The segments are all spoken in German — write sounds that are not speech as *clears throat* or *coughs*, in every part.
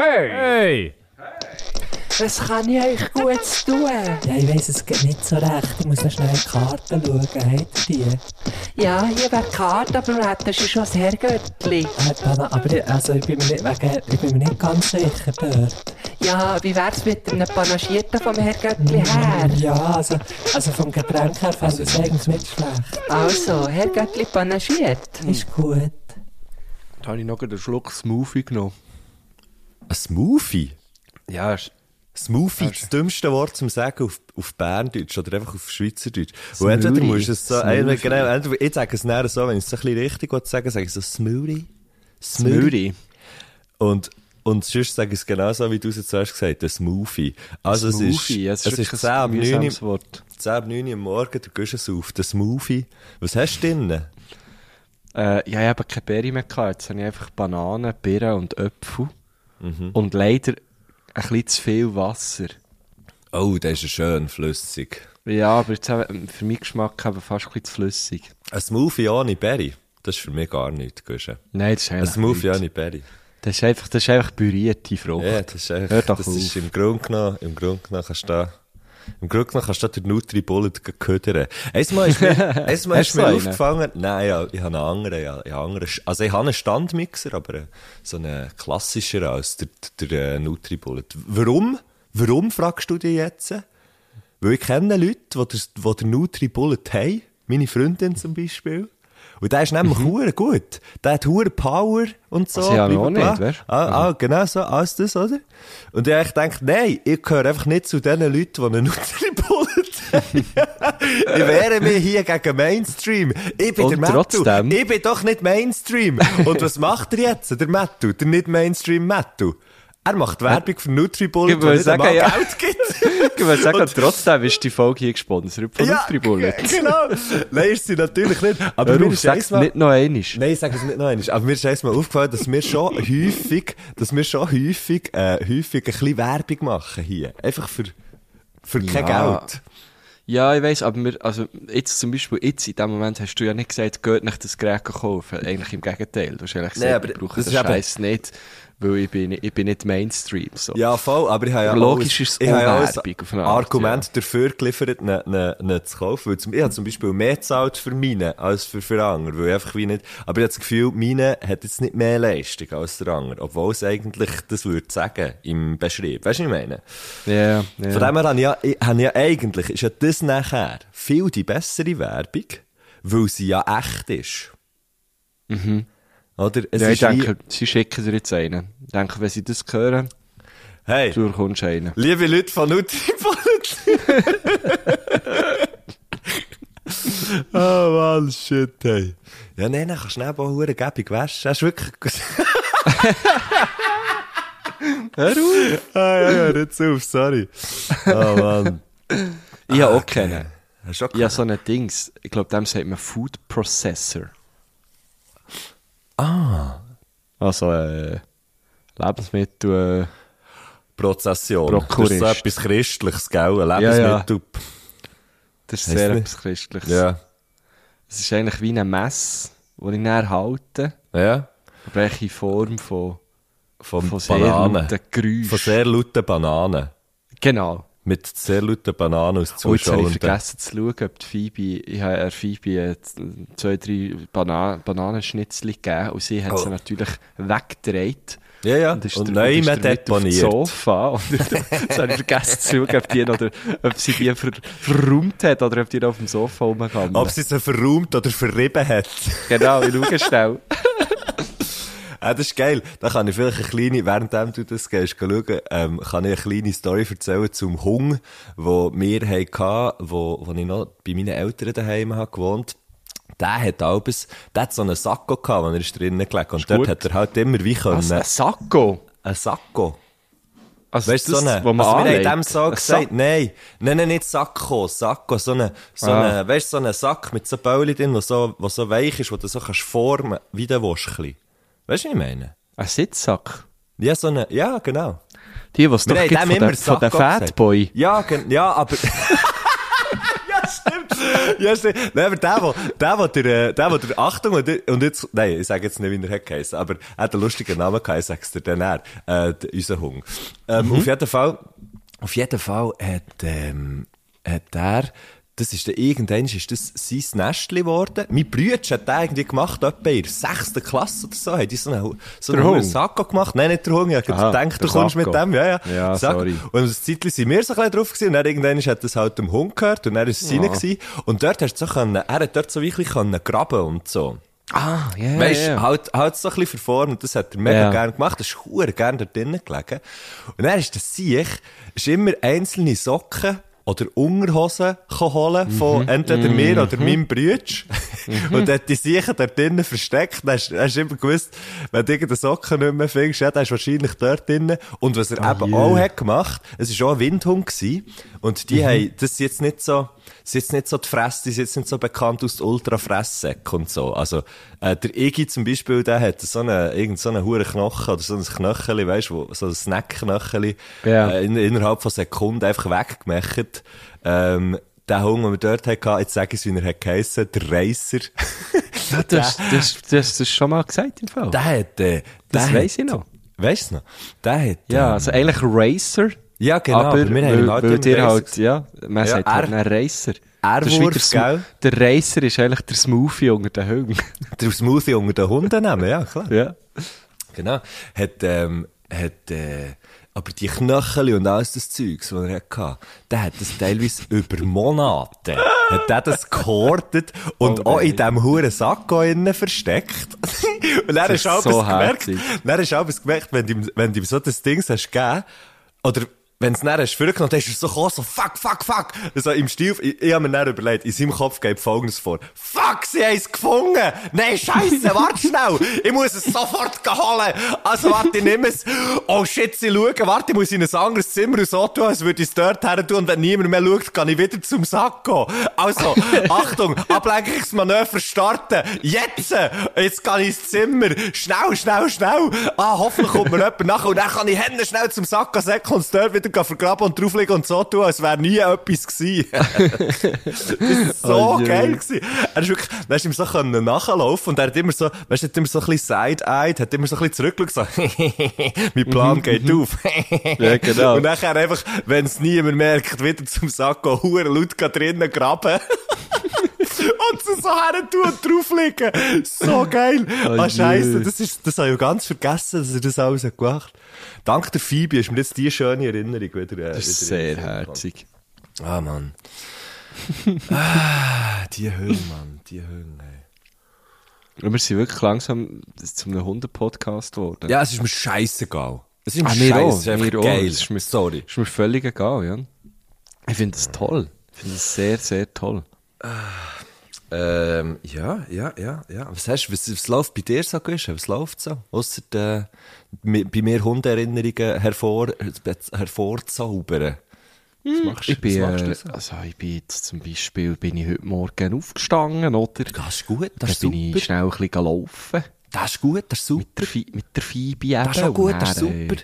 Hey! Hey! Was kann ich euch Gutes tun? Ja, ich weiss es geht nicht so recht. Ich muss noch schnell in die Karten schauen. Habt ihr die? Ja, hier wäre die Karte, aber du hättest schon das Herrgöttli. Äh, Dana, aber ich, also ich, bin mir nicht, wegen, ich bin mir nicht ganz sicher dort. Ja, wie wär's mit einem Panagierten vom Herrgöttli her? Ja, also, also vom Getränk her fände ich es eigentlich nicht schlecht. Also, Herrgöttli panagiert. Ist gut. Da habe ich noch einen Schluck Smoothie genommen. Ein Smoothie? Ja, ist- Smoothie, das dümmste Wort zum Sagen auf, auf Berndeutsch oder einfach auf Schweizerdeutsch. Und entweder Smoothie. musst du es so, Smoothie. entweder, genau, entweder, ich sage es näher so, wenn ich es so ein bisschen richtig sagen, sage ich so Smoothie. Smoothie. Und, und sonst sage ich es genauso, wie du es jetzt zuerst gesagt hast, Smoothie. Also es ist, Smoothie, es ist wirklich 10 ab ein 9 mühsames Wort. 10 ab 9 Uhr am Morgen, du gehst es auf, der Smoothie. Was hast du drin? Äh, ja, ich habe keine Beere mehr gehabt. Jetzt habe ich einfach Bananen, Birnen und Äpfel. Mhm. Und leider ein bisschen zu viel Wasser. Oh, der ist schön flüssig. Ja, aber jetzt eben, für meinen Geschmack eben fast ein bisschen zu flüssig. Ein Smoothie ohne Berry, das ist für mich gar nichts, Guschen. Nein, das ist Ein Smoothie ohne Berry. Das ist einfach, das ist einfach pürierte Frucht. Ja, das ist einfach, das auf. ist im Grunde genommen, im Grunde genommen kannst du da, im Grunde kannst du da den Nutri-Bullet ködern. Einmal ist mir, *laughs* einmal ist Hast du mir einen? aufgefallen, nein, ja, ich habe einen anderen, ja, ich habe einen anderen, also ich habe einen Standmixer, aber äh, so einen klassischer als der, der, äh, Nutri-Bullet. Warum? Warum fragst du dich jetzt? Weil ich kenne Leute, die den Nutri-Bullet haben. Meine Freundin zum Beispiel. Und der ist nämlich hure gut. Der hat hure Power und so. Also auch blablabla. nicht, weißt du? Ah, ah, genau so, alles das, oder? Und ich gedacht, nein, ich gehöre einfach nicht zu den Leuten, die einen haben. *laughs* ich wehre mich hier gegen Mainstream. Ich bin Und der Mattu. trotzdem- Ich bin doch nicht Mainstream. Und was macht er jetzt, der Mattu? Der nicht Mainstream Mattu? Er macht Werbung für Nutri-Bullet, Ich einmal sagen, ja. Geld gibt. *laughs* Ich würde sagen, trotzdem ist die Folge hier gesponsert von Nutribullet. *laughs* genau. Nein, ist sie natürlich nicht. Aber Hör mir auf, sag's einmal- nicht noch einmal. Nein, sage es nicht noch einmal. Aber mir ist erstmal aufgefallen, dass wir schon *laughs* häufig, dass wir schon häufig, äh, häufig ein bisschen Werbung machen hier. Einfach für, für kein Ja. Geld. Ja, ich weiss, aber wir, also, jetzt zum Beispiel, jetzt in dem Moment hast du ja nicht gesagt, geht nicht das Gerät kaufen. Eigentlich im Gegenteil. Du hast eigentlich Nee, gesagt, aber ich brauche das eben- Scheiß nicht, weil ich bin, ich bin nicht Mainstream, so. Ja, voll, aber ich habe ja logisch auch, ist es ich ja Werbung auf eine Art, Argument dafür geliefert, ne, ne, ne zu kaufen. Weil zum, ich habe zum Beispiel mehr gezahlt für meine als für, für andere. Weil ich einfach wie nicht, aber ich habe das Gefühl, meine hat jetzt nicht mehr Leistung als der andere. Obwohl es eigentlich das würde sagen im Beschrieb. Weißt du, was ich meine? Ja, ja. Von dem her habe ich ja, ich, habe ich ja eigentlich, ist ja das nachher viel die bessere Werbung, weil sie ja echt ist. Mhm. Oder? Es ja, ich ist wie- denke, sie schicken dir jetzt einen. Ich denke, wenn sie das hören, hey, du bekommst einen. liebe Leute von Nutripollet. *laughs* *laughs* oh Mann, shit, hey. Ja, nein, dann kannst du schnell auch hure gäbig waschen. Hast du wirklich... *laughs* Hör auf! ah, ja, ja, nicht auf, sorry. Oh Mann. Ich habe auch keinen. Hast du auch Ich habe so ein Dings, ich glaube, dem sagt man Food Processor. Ah. Also, äh, Lebensmittel, äh, Prozession. Prokurist. Das ist so etwas Christliches, gell? Ein Ja, Lebensmittel. das ist sehr nicht? etwas Christliches. Ja. Es ist eigentlich wie eine Messe, die ich näher halte, Ja. aber in Form von, Von, von sehr Bananen. lauten Geräuschen. Von sehr lauten Bananen. Genau. Mit sehr lauten Bananen aus Oh, jetzt habe ich Zuschauern. vergessen zu schauen, ob die Phoebe, ich habe der Phoebe zwei, drei Bana Bananenschnitzel gegeben und sie hat Oh. sie natürlich weggedreht. Ja, ja. Und, ist Und der- dem deponiert. Sofa. *laughs* Und jetzt habe ich vergessen zu schauen, ob, die noch, ob sie die ver verräumt hat oder ob die noch auf dem Sofa rumgegangen Ob sie sie verräumt oder verrieben hat. Genau, ich schaue schnell. *laughs* Ah, das ist geil. Da kann ich vielleicht eine kleine, währenddem du das gehst, schauen, ähm, kann ich eine kleine Story erzählen zum Hung, wo wir hatten, wo, wo ich noch bei meinen Eltern daheim habe gewohnt. Der hat albes, der hat so einen Sakko gehabt, wo er ist drinnen gelegen. Und dort gut. hat er halt immer wie können, Was, ein Sakko? ein Sakko. Also Weißt du, so eine, wo man also wir haben dem so gesagt, nein, nein, nein, nicht Sakko, Sakko, so eine, so Ah. eine, weißt du, so einen Sack mit so Bäulen drin, wo so, wo so weich ist, wo du so kannst formen, wie der Waschkli. Weißt du, was ich meine? Ein Sitzsack? Ja, so eine, ja, genau. Die, was doch gibt von, der, von den. Fatboy. Ja, ja, aber... *laughs* ja, stimmt. ja, stimmt. Nein, aber der, wo, der, wo der, äh, der, wo der, Achtung, und, der- und jetzt, nein, ich sage jetzt nicht, wie er hat geheißen, aber er hat einen lustigen Namen gehabt, ich sag's dir dann er, äh, der- unser Hund. Ähm, Auf jeden Fall, auf jeden Fall hat, ähm, hat er, das ist dann, irgendwann ist das sein Nestli geworden. Mein Bruder hat den irgendwie gemacht, etwa in der sechsten Klasse oder so, hat die so einen, so einen? Sakko gemacht. Nein, nicht der Hund, ich hab Aha, gedacht, du kommst mit dem, ja, ja. Ja, sorry. Und das Zeitchen sind wir so ein bisschen drauf gewesen, und dann irgendwann hat das halt dem Hund gehört, und dann ist es seine gewesen. Und dort hast du so können, er hat dort so wirklich können graben und so. Ah, ja, ja, Weißt du, ja. halt, halt so ein bisschen verformt, und das hat er mega Ja. gern gemacht, das ist hure gern dort drinnen gelegen. Und dann ist das Siech, ist immer einzelne Socken oder Unterhosen holen von Mhm. entweder mir oder meinem Brütsch. Und hat die Siechen dort drinnen versteckt. Dann hast, hast immer gewusst, wenn du irgendeine Socken nicht mehr findest, ja, dann ist wahrscheinlich dort drinnen. Und was er eben je. auch hat gemacht, es war auch ein Windhund gewesen. Und die Mhm. haben, das ist jetzt nicht so, ist jetzt nicht so die Fresse, die ist jetzt nicht so bekannt aus Ultra-Fresssäck und so. Also, äh, der Iggy zum Beispiel, der hat so einen, irgend so einen huren Knochen oder so ein Knöcheli, weißt du, so ein Snackknöcheli, Ja. äh, in, innerhalb von Sekunden einfach weggemacht. Ähm, der Hund, den wir dort hatten, jetzt sage ich es, wie er hat geheissen, der Racer. *laughs* Ja, du, hast, du, hast, du hast das schon mal gesagt im Fall. der hat, äh, das weiss hat, ich noch. Weißt du noch? Der hat, Ja, ähm, also eigentlich Racer. Ja, genau, aber, aber wir haben weil, halt weil dir halt, ja, man Ja, sagt halt er- einen Racer. er Das Wurf, der, gell? der Racer ist eigentlich der Smoothie unter den Hunden. *laughs* der Smoothie unter den Hunden nehmen, ja, klar. ja. Genau. Hat, ähm, hat, äh, aber die Knöchel und alles das Zeugs, was er hatte, der hat das teilweise *laughs* über Monate, hat der das gehortet und Oh auch in diesem huren Sakko innen versteckt. *laughs* und dann Das hast du ist auch so gemerkt, dann hast du gemerkt, wenn du, ihm- wenn du ihm so das Ding hast gegeben, oder wenn es dann hast vorgenommen hast, ist er so gekommen, so fuck, fuck, fuck. So im Stil, ich, ich habe mir dann überlegt, in seinem Kopf geht folgendes vor. Fuck, sie haben es gefunden! Nein, scheisse, warte schnell! Ich muss es sofort holen! Also warte, ich nehme es. Oh shit, sie schauen, warte, ich muss in ein anderes Zimmer und so tun, als würde ich es dort her tun und wenn niemand mehr schaut, kann ich wieder zum Sack gehen. Also, *laughs* Achtung, Ablenkungsmanöver starten! Jetzt! Jetzt kann ich ins Zimmer! Schnell, schnell, schnell! Ah, hoffentlich kommt mir jemand nachher und dann kann ich Hände schnell zum Sack säcken und es dort wieder vergraben und drauflegen und so tun, als wäre nie etwas gewesen. *laughs* das ist so Oh geil gewesen. Er ist wirklich, hast du ihm so können nachlaufen und er hat immer so, weißt du, hat immer so ein bisschen side-eyed, hat immer so ein bisschen zurückgeschaut, so, *laughs* mein Plan geht auf. *laughs* Ja, genau. Und nachher einfach, wenn es niemand merkt, wieder zum Sack gehen, laut drinnen graben. Und sie so her tun und drauflegen. So geil. Oh Ah, je. scheisse, das ist, das habe ich ja ganz vergessen, dass er das alles hat gemacht. Dank der Phoebe ist mir jetzt die schöne Erinnerung wieder, äh, Das ist wieder in den sehr herzig. Ah, Mann. *laughs* ah, die Höhe, Mann, die Höhe, ey. Wir sind wirklich langsam zu einem Hunden-Podcast geworden. Ja, es ist mir scheißegal. Es ist mir Ah, mir scheiße, auch, es ist einfach mir geil. Es ist mir- Sorry. Ist mir völlig egal, ja. Ich finde das toll. Ich finde das sehr, sehr toll. Ähm, ja, ja, ja, ja. Was hast du, was, was läuft bei dir so, Guschen? Was läuft so? Ausser äh, bei mir Hundeerinnerungen hervor, hervorzaubern. Was machst du? Ich bin, was machst äh, du so? also ich bin jetzt zum Beispiel, bin ich heute Morgen aufgestanden, oder? Das ist gut, das Dann ist bin super. ich schnell ein bisschen gelaufen. Das ist gut, das ist super. Mit der, Fi mit der Phoebe eben. Das ist auch gut, Und das ist dann, äh, super.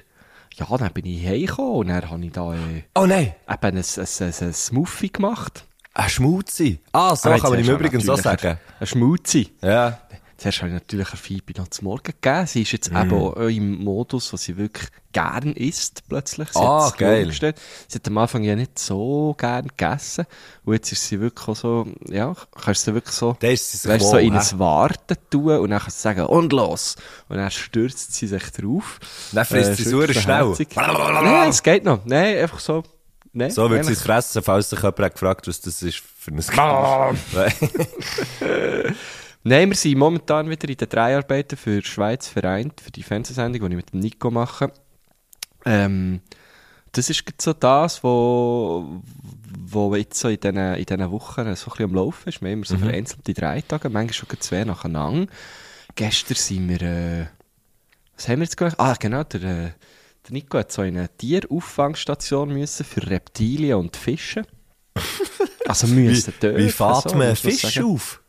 Ja, dann bin ich heimgekommen und dann habe ich da äh, Oh nein, eben ein, ein, ein, ein Smoothie gemacht. Ein Schmutzi. Ah, so Aber kann man ihm übrigens auch sagen. Ein Schmutzi. Ja. Zuerst habe ich natürlich eine Phoebe noch zum Morgen gegeben. Sie ist jetzt Mhm. eben auch im Modus, was sie wirklich gern isst, plötzlich. Sie Ah, geil. umgestellt. Sie hat am Anfang ja nicht so gern gegessen. Und jetzt ist sie wirklich auch so, ja, kannst du wirklich so, weißt, so wohl, in hä? ein Warten tun und dann kannst du sagen, und los. Und dann stürzt sie sich drauf. Dann frisst Äh, sie sauer schnell. Nein, es geht noch. Nein, einfach so. Nein, So eigentlich- es fressen, falls sich jemand hat gefragt was das ist für ein Gericht. *laughs* Nein, wir sind momentan wieder in den Dreharbeiten für Schweiz vereint, für die Fernsehsendung, die ich mit dem Nico mache. Ähm, das ist so das, wo, wo jetzt so in diesen, in diesen Wochen so ein bisschen am Laufen ist. Wir haben immer so vereinzelt die drei Tage, manchmal schon zwei nacheinander. Gestern sind wir, äh, was haben wir jetzt gemacht? Ah, genau, der, äh, der Nico hat so in eine Tierauffangstation müssen für Reptilien und Fische. *laughs* Also Wie, müssen dürfen, wie fährt so, man einen muss man Fisch sagen. auf?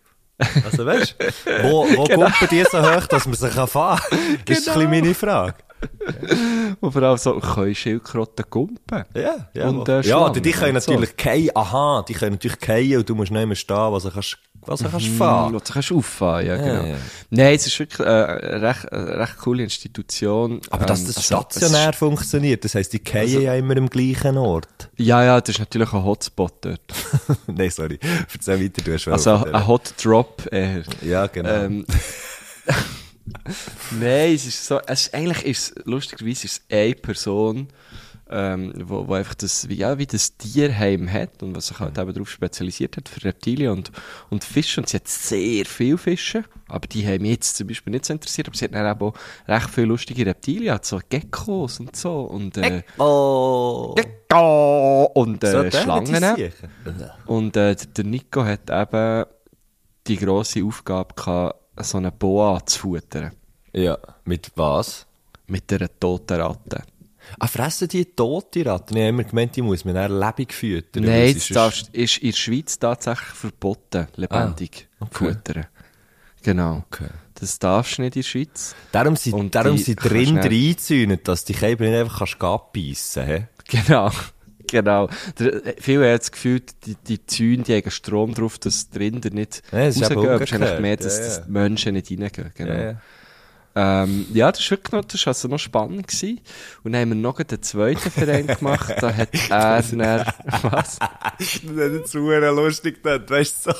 Also weißt du, wo, wo *laughs* Genau. kommt die so hoch, dass man sie kann fahren kann? *laughs* Das ist ein bisschen meine Frage. Und vor allem so, können Schildkröten gumpen? Ja, ja. Und, äh, ja, die können und so. natürlich keinen, aha, die können natürlich keinen und du musst nicht mehr stehen, was du kannst, was du kannst fahren. Mm, Du kannst auffahren, ja, genau. ja. Nein, es ist wirklich äh, eine recht, eine recht coole Institution. Aber dass Ähm, das also, es stationär funktioniert, das heisst, die fallen ja immer am gleichen Ort. Ja, ja, das ist natürlich ein Hotspot dort. *laughs* Nein, sorry. Erzähl weiter, du hast Also wollen ein Hot Drop eher. Ja, genau. Ähm, *laughs* Nein, es ist so, es ist, eigentlich ist es, lustigerweise ist es eine Person, ähm, wo, wo einfach das, wie, ja, wie das Tierheim hat und was sich halt eben darauf spezialisiert hat für Reptilien und, und Fische. Und sie hat sehr viele Fische, aber die haben mich jetzt zum Beispiel nicht so interessiert, aber sie hat dann eben auch recht viele lustige Reptilien, hat so Geckos und so und, äh, oh. Gecko und äh, So, der Schlangen. Und äh, der Nico hat eben die grosse Aufgabe gehabt, so eine Boa zu futtern. Ja, mit was? Mit einer toten Ratte. Ah, fressen die tote Ratten? Ich habe immer gemeint, die muss man dann lebendig füttern. Nein, das sie darfst, ist in der Schweiz tatsächlich verboten, lebendig Ah, okay. futtern. Genau. Okay. Das darfst du nicht in der Schweiz. Darum sind, Und darum die sind drin du reinzäunen, dass die Käber nicht einfach kannst abbeissen kannst. Genau. *laughs* Genau. Der, viele haben das Gefühl, die, die Zäune, die haben Strom drauf, dass die Rinder nicht Ja, das ist eben rausgehen. Ist umgekehrt. mehr, dass, Ja, ja. die Menschen nicht reingehen. Genau. Ja, ja. Ähm, ja, das ist wirklich noch, das ist also noch spannend gewesen. Und dann haben wir noch den zweiten Verein gemacht, da hat *laughs* er dann, was? Das ist super lustig dort, weißt du so.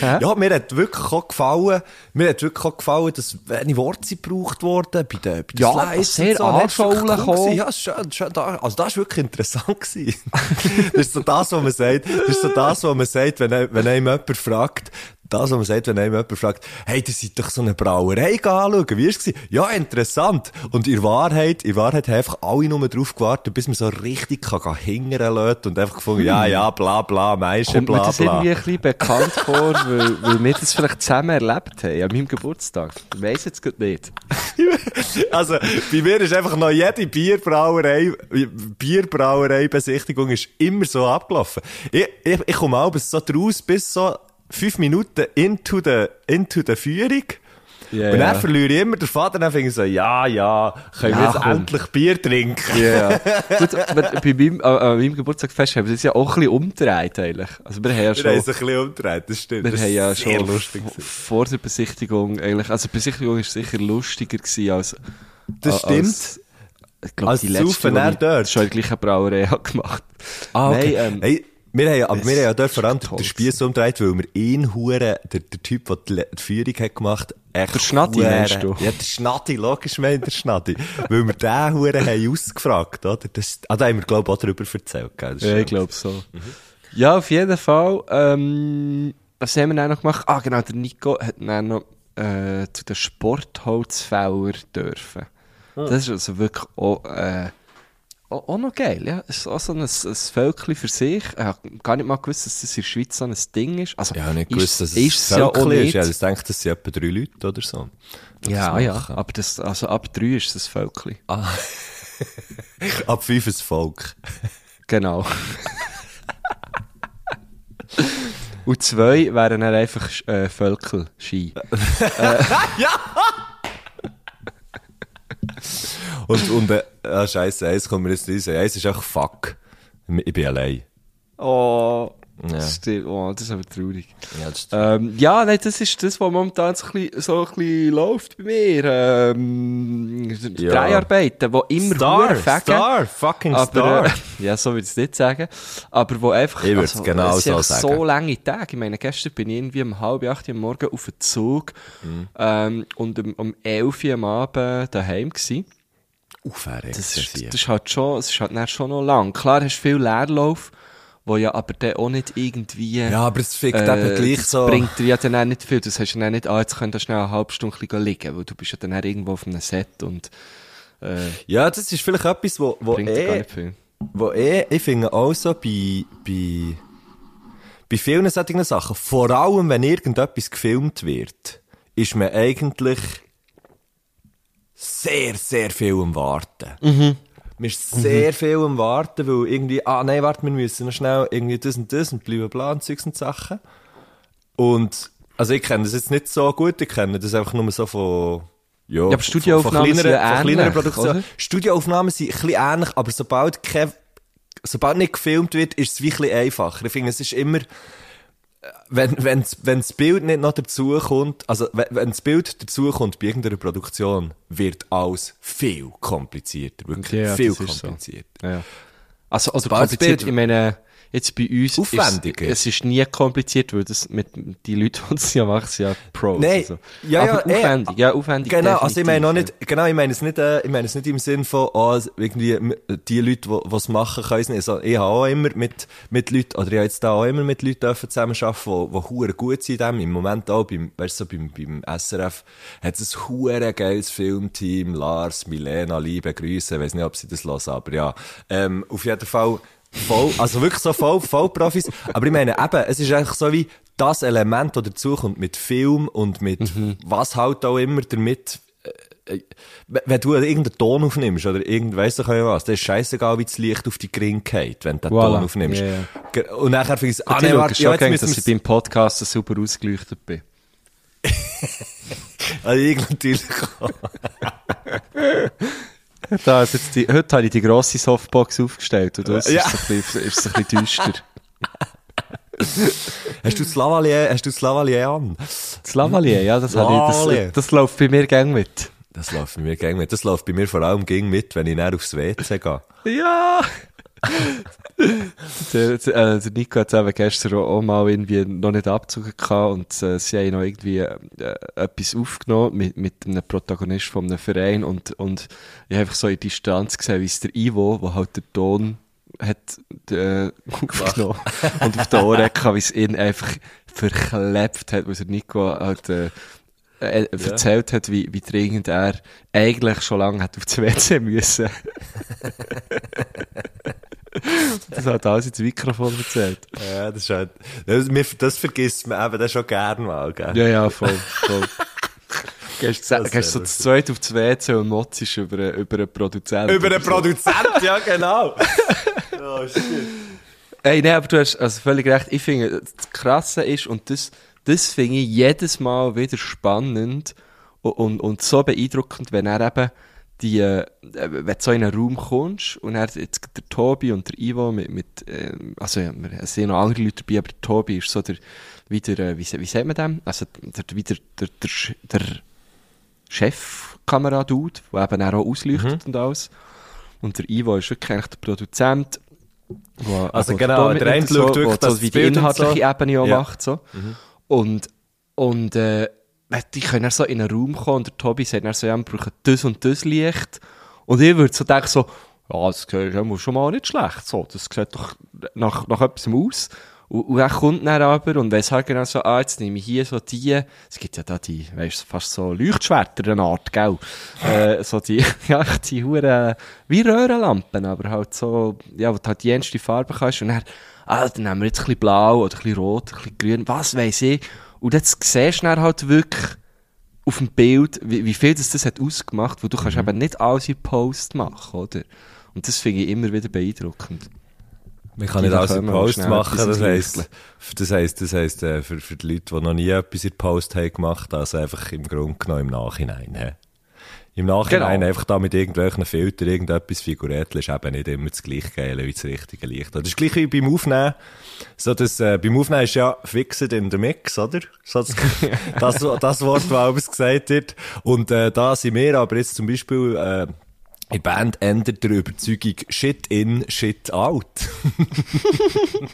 Hä? Ja, mir hat wirklich auch gefallen, mir hat wirklich auch gefallen, dass wenig Worte gebraucht wurden bei den, bei den Ja, Slides sehr so. Anschaulich cool. Ja, schön, schön da, also das ist wirklich interessant gewesen. *laughs* das ist so das, was man sagt, das ist so das, was man sagt, wenn, wenn einem jemand fragt, das, was man sagt, wenn einem jemand fragt, hey, das seid doch so eine Brauerei anschauen, wie ist es? Ja, interessant. Und in Wahrheit, in Wahrheit haben einfach alle nur drauf gewartet, bis man so richtig kann, hingern lässt und einfach gefunden, ja, ja, bla, bla, Meische, Kommt mir bla, das bla. irgendwie ein bisschen bekannt *laughs* vor, weil, weil wir das vielleicht zusammen erlebt haben, an meinem Geburtstag. Ich weiss jetzt gerade nicht. *laughs* Also, bei mir ist einfach noch jede Bierbrauerei, Bierbrauerei-Besichtigung ist immer so abgelaufen. Ich, ich, ich komme auch bis so draus, bis so fünf Minuten into the, into the Führung. Ja, und dann ja. verliere ich immer den Vater, dann finde ich so, ja, ja, können wir Ja, jetzt komm. endlich Bier trinken? Ja, ja. *laughs* Gut, bei meinem, an meinem Geburtstagfest haben wir das ja auch ein bisschen umgedreht, eigentlich. Also wir haben ja Wir schon, haben es ein bisschen umgedreht, das stimmt. wir das haben ja schon lustig. vor der Besichtigung eigentlich, also die Besichtigung ist sicher lustiger gewesen als, Das als, stimmt. ich glaube, Als die letzte, die ich dort. schon in der gleichen Brauerei *laughs* gemacht. Ah, okay. Nein, ähm, hey, wir haben, ja- aber wir haben ja dort vor allem den Spieß umgedreht, weil wir ihn hure, der, der Typ, der die, Führung hat gemacht, echt Der Schnatti hure- meinst du? Ja, der Schnatti, logisch meint der Schnatti. *laughs* weil wir den hure haben ausgefragt, oder? Das, ah, da haben wir, glaube ich, auch darüber erzählt, gell? Das Ja, ich glaube so. Ja, auf jeden Fall. Ähm, was haben wir dann noch gemacht? Ah, genau, der Nico hat dann noch äh, zu den Sportholzfäller dürfen. Das ist also wirklich auch, äh, auch, noch geil, ja. Es ist auch so ein, ein Völkchen für sich. Ich habe gar nicht mal gewusst, dass das in der Schweiz so ein Ding ist. Also, Ich habe nicht ist- gewusst, dass es ist ja Völkli nicht. ist. Ja, ich denke, das sind etwa drei Leute oder so. Ja, ja. Aber das, also ab drei ist es ein Völkchen. *laughs* Ab fünf ein Volk. Genau. Und zwei wären dann einfach äh, Völkel-Ski. *laughs* *laughs* Und, und, äh, ah, scheisse, eins kommt mir jetzt nicht Eins ist einfach fuck. Ich bin allein. Oh, Ja. das, stimmt. oh, das ist aber traurig. Ja, das Ähm, ja, nein, das ist das, was momentan so ein bisschen, so ein bisschen läuft bei mir. Ähm, Ja. Dreharbeiten, die immer Star, fegen, Star, fucking aber, Star. Äh, *laughs* ja, so würde ich es nicht sagen. Aber wo einfach, Ich würd's genau es so sagen. so lange Tage. Ich meine, gestern bin ich irgendwie um halb acht Uhr am Morgen auf den Zug, Mhm. ähm, und um, um elf Uhr am Abend daheim gewesen. Aufhören. Das ist, das ist halt schon, es ist halt schon noch lang. Klar hast du viel Leerlauf, wo ja aber dann auch nicht irgendwie, Ja, aber es fickt äh, eben gleich so. bringt dir ja dann auch nicht viel. Das hast du dann nicht, ah, jetzt könnt ihr schnell eine halbe Stunde liegen, weil du bist ja dann auch irgendwo auf einem Set und, äh, Ja, das ist vielleicht etwas, wo, wo bringt dir gar eh, nicht viel. wo eh, ich finde auch so bei, bei, bei vielen solchen Sachen, vor allem wenn irgendetwas gefilmt wird, ist man eigentlich sehr, sehr viel am Warten. Mhm. Man ist sehr viel am Warten, weil irgendwie, ah nein, warte, wir müssen noch schnell irgendwie das und das und bla bla und Zeugs und Sachen. Und, also ich kenne das jetzt nicht so gut, ich kenne das einfach nur so von, Ja, aber Studioaufnahmen von, sind ja von kleineren ähnlich, Produktionen. oder? Studioaufnahmen sind ein bisschen ähnlich, aber sobald kein, sobald nicht gefilmt wird, ist es bisschen einfacher. Ich finde, es ist immer, wenn, wenn, wenn das Bild nicht noch dazu kommt, also wenn, wenn das Bild dazu kommt bei irgendeiner Produktion, wird alles viel komplizierter. Wirklich Ja, viel ist so. komplizierter. Ja. Also, also kompliziert, Bild- ich meine, jetzt bei uns Aufwendiger. Ist, es ist nie kompliziert, weil das mit die Leute, die es ja machen, sind ja Pros. Nein, also. ja, ja, Aber eh, aufwendig, ja, aufwendig. Genau, also ich meine noch definitiv, nicht, genau, ich meine es nicht, äh, ich meine es nicht im Sinn von, oh, irgendwie, die Leute, die es machen, können es nicht. Also, ich habe auch immer mit, mit Leuten, oder ich habe jetzt da auch immer mit Leuten dürfen zusammenarbeiten, die, die hure gut sind in dem. Im Moment auch beim, weißt du, beim, beim SRF hat es ein hure geiles Filmteam, Lars, Milena, liebe Grüße, ich weiss nicht, ob sie das hören, aber ja, ähm, auf jeden Fall, voll, also wirklich so voll, voll Profis. Aber ich meine, eben, es ist eigentlich so wie das Element, das dazukommt mit Film und mit was halt auch immer damit, äh, äh, wenn du irgendeinen Ton aufnimmst oder irgend, weiss doch was, dann ist scheißegal, wie das Licht auf die Gring geht, wenn du den Voilà. Ton aufnimmst. Ge- Und nachher findest du, Ah, nee, warte, ja, schon jetzt dass ich beim Podcast super ausgeleuchtet bin. *laughs* also ich natürlich auch. *laughs* Da ist jetzt die, heute habe ich die grosse Softbox aufgestellt und das Ja. ist, ein bisschen, ist ein bisschen düster. *laughs* Hast du das Lavalier, hast du das Lavalier an? Das Lavalier, ja, das, habe ich, das, das läuft bei mir gern mit. Das läuft bei mir gäng mit. Das läuft bei mir vor allem ging mit, wenn ich näher aufs WC gehe. Ja! Der, *laughs* der, äh, der Nico hat eben gestern auch mal irgendwie noch nicht abgezogen gehabt und äh, sie haben noch irgendwie äh, etwas aufgenommen mit, mit einem Protagonist von einem Verein und, und ich habe einfach so in Distanz gesehen, wie es der Ivo, der halt den Ton hat äh, *laughs* aufgenommen und auf den Ohren hatte, wie es ihn einfach verklebt hat, weil der Nico halt äh, äh, erzählt hat, wie, wie dringend er eigentlich schon lange hat auf das WC *laughs* müssen. das hat alles ins Mikrofon erzählt. Ja, das ist halt, das, das vergisst man eben dann schon gern mal, gell? Ja, ja, voll, voll. *laughs* Gehst, Das gehst so zu zweit auf das WC und motzest über, über einen Produzenten. Über einen oder so. Produzent, ja, genau. *laughs* oh, shit. Ey, nee, aber du hast also völlig recht. Ich finde, das Krasse ist, und das, das finde ich jedes Mal wieder spannend und, und, und so beeindruckend, wenn er eben die, äh, wenn du so in einen Raum kommst und er jetzt der Tobi und der Ivo mit, mit äh, also ja, wir- es sind noch andere Leute dabei, aber der Tobi ist so der, wie der, äh, wie, wie sagt man dem? Also der, wie der, der, der, der Chefkamera-Dude, der eben auch ausleuchtet und alles. Und der Ivo ist wirklich der Produzent, wo, Also genau, der eine mit- schaut wo wirklich, so wie die inhaltliche so- Ebene auch Ja. macht. So. Und, und äh, die können so in einen Raum kommen und der Tobi sagt dann so, ja, wir brauchen das und das Licht. Und ich würde so denken so, ja, das ja schon mal nicht schlecht. So, das sieht doch nach, nach etwas aus. Und, und er kommt dann aber und weiss halt genau so, ah, jetzt nehme ich hier so die, es gibt ja da die, weißt fast so Leuchtschwerter, eine Art, gell? äh, so die, *laughs* ja, die Huren, wie Röhrenlampen, aber halt so, ja, wo du halt die jenste Farbe kannst und dann, ah, dann nehmen wir jetzt ein bisschen blau oder ein bisschen rot, ein bisschen grün, was weiss ich. Und jetzt siehst du dann halt wirklich auf dem Bild, wie, wie viel das, das hat ausgemacht, weil du kannst eben nicht alles in Post machen, oder? Und das finde ich immer wieder beeindruckend. Man kann nicht alles in Post machen, das heisst, das heisst, das heisst, äh, für, für die Leute, die noch nie etwas in Post haben gemacht, also einfach im Grunde genommen im Nachhinein, hä? Im Nachhinein Genau. einfach da mit irgendwelchen Filtern irgendetwas figuriert, ist eben nicht immer das gleiche Geile wie das richtige Licht. Das ist gleich wie beim Aufnehmen. So, das, äh, beim Aufnehmen ist ja fixed in the mix, oder? So, das, *laughs* das, das Wort, alles gesagt wird. Und, äh, da sind wir aber jetzt zum Beispiel, äh, in der Band ändert der Überzeugung Shit in, Shit out. *laughs*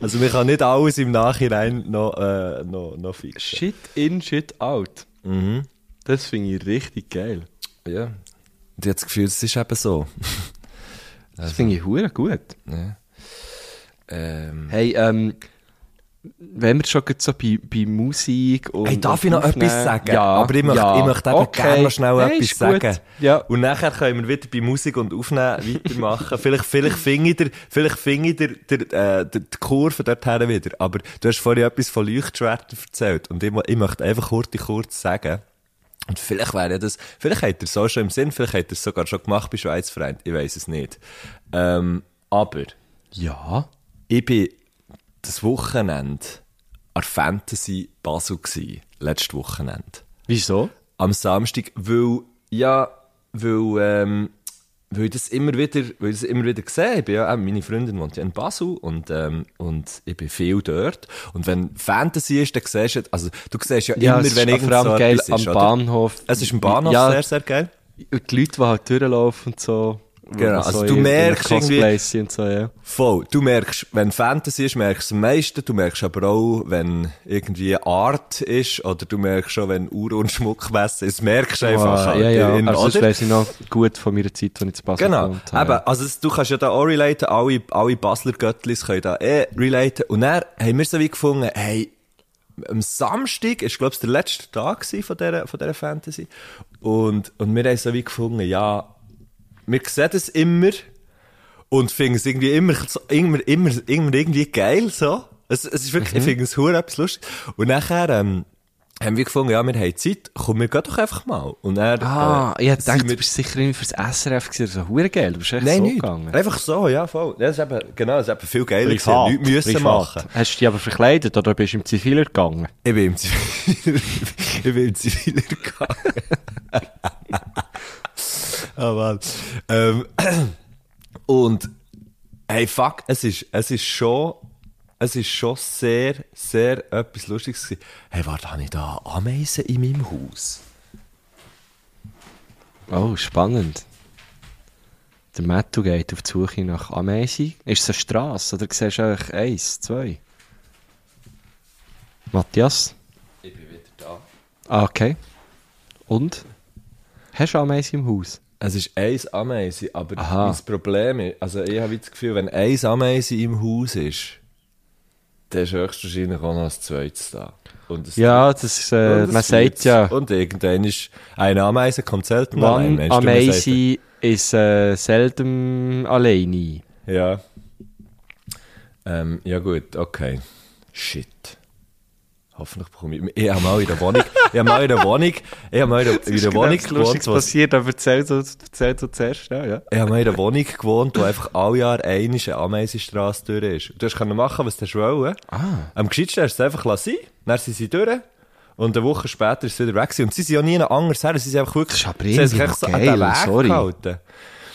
also man kann nicht alles im Nachhinein noch, äh, noch, noch fixen. Shit in, shit out. Mhm. Das finde ich richtig geil. Ja. Und ich habe das Gefühl, es ist eben so. Das finde ich hure gut. Ja. Ähm. Hey, ähm, wenn wir schon so bei, bei Musik und. Hey, darf und ich noch Aufnehmen- etwas sagen? Ja, Aber ich möchte, ja. ich möchte eben Okay. gerne noch schnell Hey, etwas sagen. Ja. Und nachher können wir wieder bei Musik und Aufnehmen *laughs* weitermachen. vielleicht, vielleicht finde ich, der, vielleicht finde ich der, der, äh, der, die Kurve dorthin wieder. Aber du hast vorhin etwas von Leuchtschwertern erzählt. Und ich, ich möchte einfach kurz, kurz sagen, und vielleicht wäre ja das, vielleicht hat er es so schon im Sinn, vielleicht hat er es sogar schon gemacht bei Schweizverein, ich weiß es nicht. Ähm, aber Ja. ich bin das Wochenende an Fantasy Basel gsi, letztes Wochenende. Wieso? am Samstag, weil, ja, weil, ähm, weil ich das immer wieder, weil ich das immer wieder sehe. Ich bin ja, auch, meine Freundin wohnt ja in Basel und, ähm, und ich bin viel dort. Und wenn Fantasy ist, dann siehst du, also, du siehst ja, Ja, immer, ist wenn allem so geil etwas am ist, oder? Bahnhof. Es ist im Bahnhof Ja. sehr, sehr geil. Die Leute, die halt durchlaufen und so. Genau, so also in- du merkst irgendwie- und so, ja. Voll. Du merkst, wenn Fantasy ist, merkst du am meisten. Du merkst aber auch, wenn irgendwie Art ist, oder du merkst schon, wenn Uhr- und Schmuckmesse ist, merkst du einfach. Halt, ja, ja. in- Also, das weiss ich noch gut von meiner Zeit, als ich zu Basel Genau. habe. Eben, also du kannst ja da auch relaten, alle, alle Basler Göttlis können da eh relaten. Und dann haben wir so wie gefunden, hey, am Samstag ist, glaube ich, der letzte Tag von dieser, von dieser Fantasy. Und, und wir haben so wie gefunden, ja, wir sehen das immer und finden es irgendwie immer, immer, immer, immer irgendwie geil, so. Es, es ist wirklich, ich finde es hure etwas lustig. Und nachher, ähm, haben wir gefunden, ja, wir haben Zeit, komm, wir gehen doch einfach mal. Und dann, Ah, äh, ich gedacht, sind du bist sicher irgendwie fürs SRF gewesen, so hure geil. Du bist echt Nein, so nicht. gegangen. Einfach so, ja, voll. Das ist eben, genau, das ist eben viel geiler gewesen. Nichts müssen machen. Hast du dich aber verkleidet oder bist du im Ziviler gegangen? Ich bin im Ziviler, *laughs* ich bin im Ziviler gegangen. *laughs* oh Mann. Ähm, *clears throat* und, hey, fuck, es ist, es ist schon, es ist schon sehr, sehr etwas Lustiges gewesen. Hey, warte, habe ich da Ameisen in meinem Haus? Oh, spannend. Der Mattu geht auf die Suche nach Ameisen. Ist es eine Strasse oder siehst du eigentlich eins, zwei? Matthias? Ich bin wieder da. Ah, okay. Und? Hast du Ameisen im Haus? Es ist eins Ameise, aber Aha. das Problem ist, also ich habe das Gefühl, wenn eins Ameise im Haus ist, dann ist höchstwahrscheinlich auch noch ein zweites da. Es Ja, das ist, äh, es man sagt ja, Und irgendwann ist eine Ameise kommt selten allein. One Ameise ist äh, selten alleine. Ja. Ähm, ja gut, okay. Shit. Hoffentlich bekomme ich... Ich habe mal in der Wohnung... ich habe mal in der Wohnung... Ich habe mal in der, in der Wohnung gewohnt, wo passiert, aber erzähl du, erzähl du zuerst, ja, ja. Ich habe mal in einer Wohnung gewohnt, wo einfach alle Jahr eine Ameisenstrasse durch ist. Du hast können machen, was du wolltest. Ah. Am gescheitsten hast du es einfach lassen. Dann sind sie durch. Und eine Woche später ist es wieder weg. gewesen. Und sie sind ja nie anders her. Sie sind einfach wirklich... Das ist aber sie haben sich so an den Weg sorry. gehalten.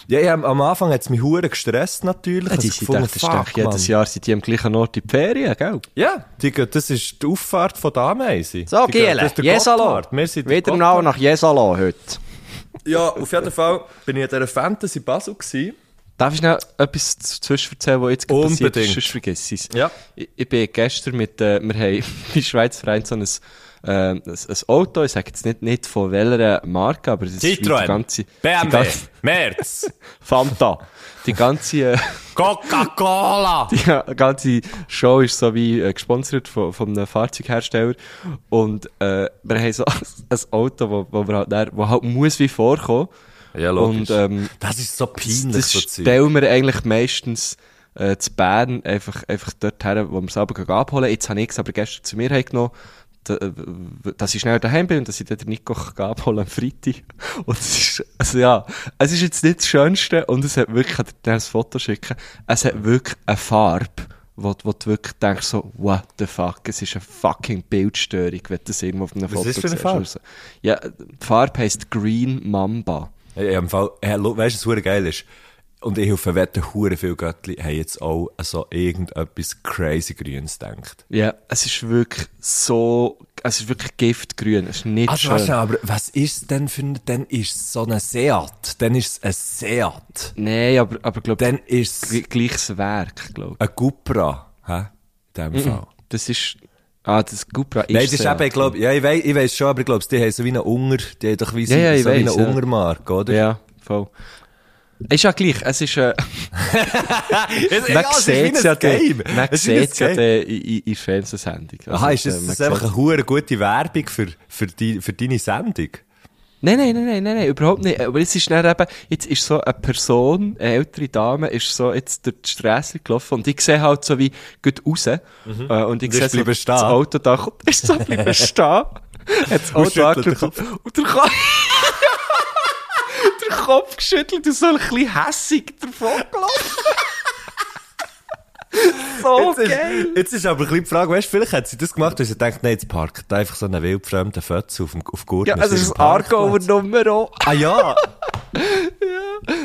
Ja, ich am Anfang hat es mich hure gestresst natürlich. Ja, die Also sind echt, fuck, jedes. Jahr sind die am gleichen Ort in die Ferien, gell? Ja, die, das ist die Auffahrt von der Ameise. So, Giele, Jesalo. Wieder mal nach Jesalo heute. Ja, auf jeden Fall bin ich in dieser Fantasy Basel gewesen. Darf ich noch etwas zwischen erzählen, was jetzt passiert ist? Sonst vergiss ich es. Ja. Ich, ich bin gestern mit, äh, wir haben *laughs* bei Schweiz Verein so ein, äh, ein, ein Auto, ich sage jetzt nicht, nicht von welcher Marke, aber das ist die Citroën, ganze, die BMW, ganze Merz, *laughs* Fanta. Die ganze, äh, Coca-Cola. *laughs* die ganze Show ist so wie äh, gesponsert von, von einem Fahrzeughersteller. Und äh, wir haben so *laughs* ein Auto, wo, wo, wir halt, dann, wo halt muss wie vorkommen. Ja, Und ähm, das ist so peinlich, das so stellen wir eigentlich meistens äh, zu Bern einfach, einfach dort her, wo wir es abholen. Jetzt habe ich es aber gestern zu mir genommen, dass ich schnell daheim bin und dass ich dann den Nico abholen am Freitag. *laughs* Und es ist, also ja, es ist jetzt nicht das Schönste und es hat wirklich, ich kann dir ein Foto schicken, es hat wirklich eine Farbe, wo, wo du wirklich denkst so, what the fuck, es ist eine fucking Bildstörung, wenn du das irgendwo auf einem Was Foto ist für eine siehst Farbe? Ja, die Farbe heisst Green Mamba. Ja, im Fall, hey, weißt du, was geil ist? Und ich auf Wetten, hure viele Göttli haben jetzt auch so irgendetwas crazy Grünes gedacht. Ja, es ist wirklich so, es ist wirklich giftgrün, es ist nicht Also, schön. weißt aber was ist es denn für ein, dann ist es so ein Seat. Dann ist es ein Seat. Nein, aber, aber glaub, Dann ist es gl- gleiches Werk, glaub. ein Cupra. Hä? In dem Fall. Das ist, ah, das Cupra ist Nein, das ist eben, ich glaube, ja, ich weiss, ich weiss schon, aber ich glaube, die haben so wie eine Unger, die haben doch wie so, Ja, so wie eine weiss, ja. Ungermarke, oder? Ja, voll. Ist ja gleich, es ist, äh, *laughs* man sieht es ein ja, Game. man sieht's ja in, in, Fernsehsendung. Also, Aha, ist das, das ist einfach eine hure gute Werbung für, für, die, für deine Sendung? Nein, nein, nein, nein, nein, nein, überhaupt nicht. Aber es ist dann eben, jetzt ist so eine Person, eine ältere Dame, ist so jetzt durch die Straße gelaufen und ich sehe halt so wie gut raus. Äh, und ich sehe so, das Auto da kommt, ist so bleiben *laughs* stehen. Hat das Auto angeschaut und der Kopf, *laughs* *laughs* der Kopf geschüttelt und so ein bisschen hässig davon gelaufen. *laughs* so Jetzt ist, jetzt ist aber ein bisschen die Frage, weißt du, vielleicht hat sie das gemacht, weil sie denkt, nein, jetzt parkt einfach so einen wildfremden Fötz auf, dem- auf Gurtner. Ja, also es ist ein Aargauer Nummer. Ah *laughs* ja!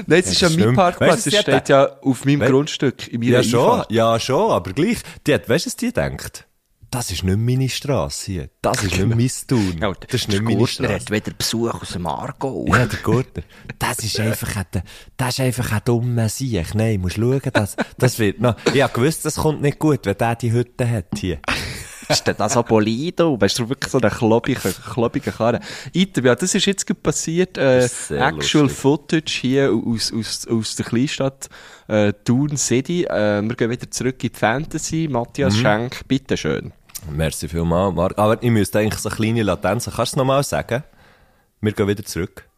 Nein, es ist ja mein. Parkplatz. Weißt Es steht ja auf meinem We- Grundstück, in meiner Ja schon, ja schon, aber gleich. Die hat, weißt du, was die denkt? Das ist nicht meine Strasse hier. Das ist nicht mein Tun. Ja, Das ist nicht meine Strasse. wieder Besuch aus dem Aargau. Ja, der Gurtner. Das ist einfach ein, das ist einfach ein dummer Sieg. Nein, musst schauen, das, das wird noch, ich hab gewusst, das kommt nicht gut, wenn der die Hütte hat hier. Ist denn das so Polido? Weißt du, wirklich so eine klobige, klobige Karre. Item, ja, das ist jetzt passiert, äh, Actual lustig. Footage hier aus, aus, aus der Kleinstadt, äh, Thun City. Äh, wir gehen wieder zurück in die Fantasy. Matthias Mhm. Schenk, bitteschön. Merci vielmals, Marc. Aber ich müsste eigentlich so kleine Latenzen. Kannst du es nochmal sagen? Wir gehen wieder zurück.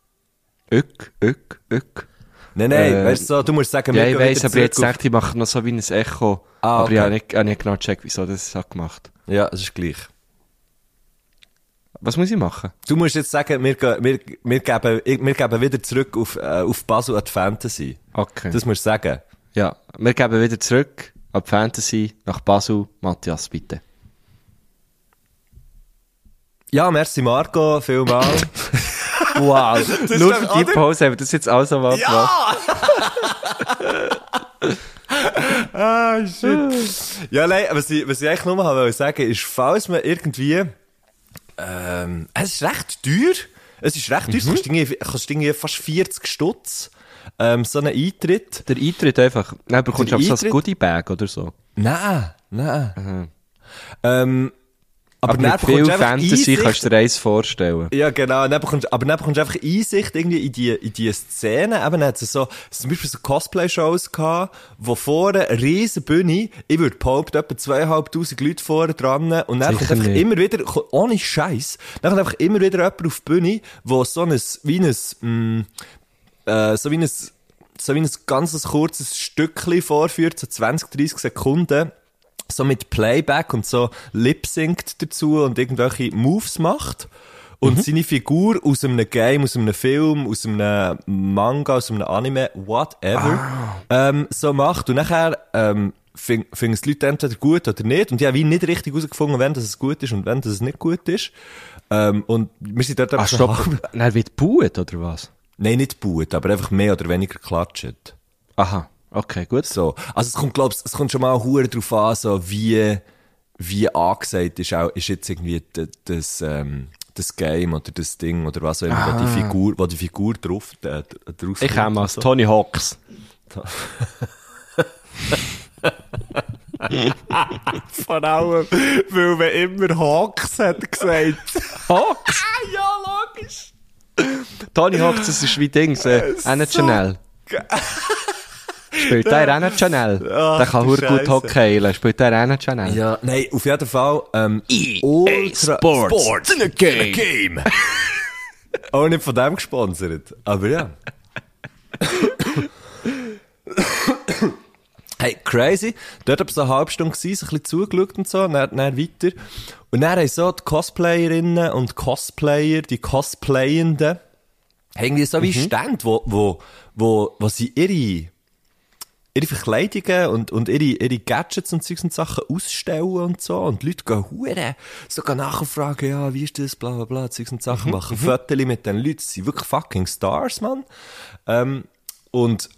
Ök, ök, ök. Nein, nein, Äh, weißt du du musst sagen, wir Ja, ich weiss, aber jetzt denkt, ich mache noch so wie ein Echo. Ah, Aber okay. ich habe nicht, hab nicht genau gecheckt, wieso das hat gemacht. Ja, es ist gleich. Was muss ich machen? Du musst jetzt sagen, wir, wir, wir, geben, wir geben wieder zurück auf, äh, auf Basel an die Fantasy. Okay. Das musst du sagen. ja, wir geben wieder zurück an die Fantasy nach Basel. Matthias, bitte. Ja, merci Marco, vielmals. *laughs* Wow. Nur für die? Pause haben wir das jetzt alles mal gemacht. *laughs* ah, shit. ja, nein, was ich, was ich eigentlich nur wollte sagen, ist, falls man irgendwie, ähm, es ist recht teuer. Es ist recht teuer. Es kostet irgendwie, kostet irgendwie fast 40 Stutz, ähm, so einen Eintritt. Der Eintritt einfach. Dann bekommst du aber so ein Goodie-Bag oder so. Nein, nein. Ähm, aber, Aber mit viel Fantasy Einsicht- kannst du dir eins vorstellen. Ja, genau. Dann bekommst, aber dann bekommst du einfach Einsicht irgendwie in die, in die Szene. Eben, hat es so, zum Beispiel so Cosplay-Shows gehabt, wo vorne eine riesen Bühne, ich würde behaupten, etwa zweieinhalbtausend Leute vorne dran, und dann kommt einfach nicht. immer wieder, ohne Scheiß, dann kommt einfach immer wieder jemand auf die Bühne, wo so ein, wie ein, mm, äh, so wie ein, so wie ein ganzes kurzes Stückchen vorführt, so 20, 30 Sekunden, so mit Playback und so lip-synct dazu und irgendwelche Moves macht. Und seine Figur aus einem Game, aus einem Film, aus einem Manga, aus einem Anime, whatever, ähm, so macht. Und nachher, ähm, finden finden es die Leute entweder gut oder nicht. Und ich habe wie nicht richtig herausgefunden, wenn das es gut ist und wenn das es nicht gut ist. Ähm, und wir sind dort Ach, einfach halb- stopp. *laughs* Dann wird buet, oder was? Nein, nicht gut, aber einfach mehr oder weniger klatscht. Aha. Okay, gut. So. Also es kommt, glaubst, es kommt schon mal hure drauf an, so wie, wie angesagt ist auch, ist jetzt irgendwie das, ähm, das Game oder das Ding oder was auch immer, wo die Figur, wo die Figur drauf, äh, drauf Ich kommt als und Tony Hawks. *laughs* Vor allem, weil man immer Hawks hat gesagt. Hawks? *laughs* ja, logisch. Tony Hawks, das ist wie Dings, äh, so Chanel. *laughs* Spielt der Anna Chanel? *laughs* Ach, der kann hure gut. Hockey Spielt der Anna Chanel? Ja, nein, auf jeden Fall, ähm, EA Sports in a game. game. *laughs* Auch nicht von dem gesponsert, aber ja. *coughs* Hey, crazy. Dort ich so eine halbe Stunde gewesen, so ein bisschen zugeschaut und so, und dann, dann weiter. Und dann haben so die Cosplayerinnen und Cosplayer, die Cosplayenden, haben irgendwie so wie Stände, wo, wo, wo, wo sie ihre, ihre Verkleidungen und, und ihre, ihre Gadgets und Zeugs und Sachen ausstellen und so. Und die Leute gehen hure so gehen nachfragen, ja, wie ist das, bla, bla, bla, Zeugs und Sachen, machen Fotos mit den Leuten. Sie sind wirklich fucking Stars, Mann. Ähm, und,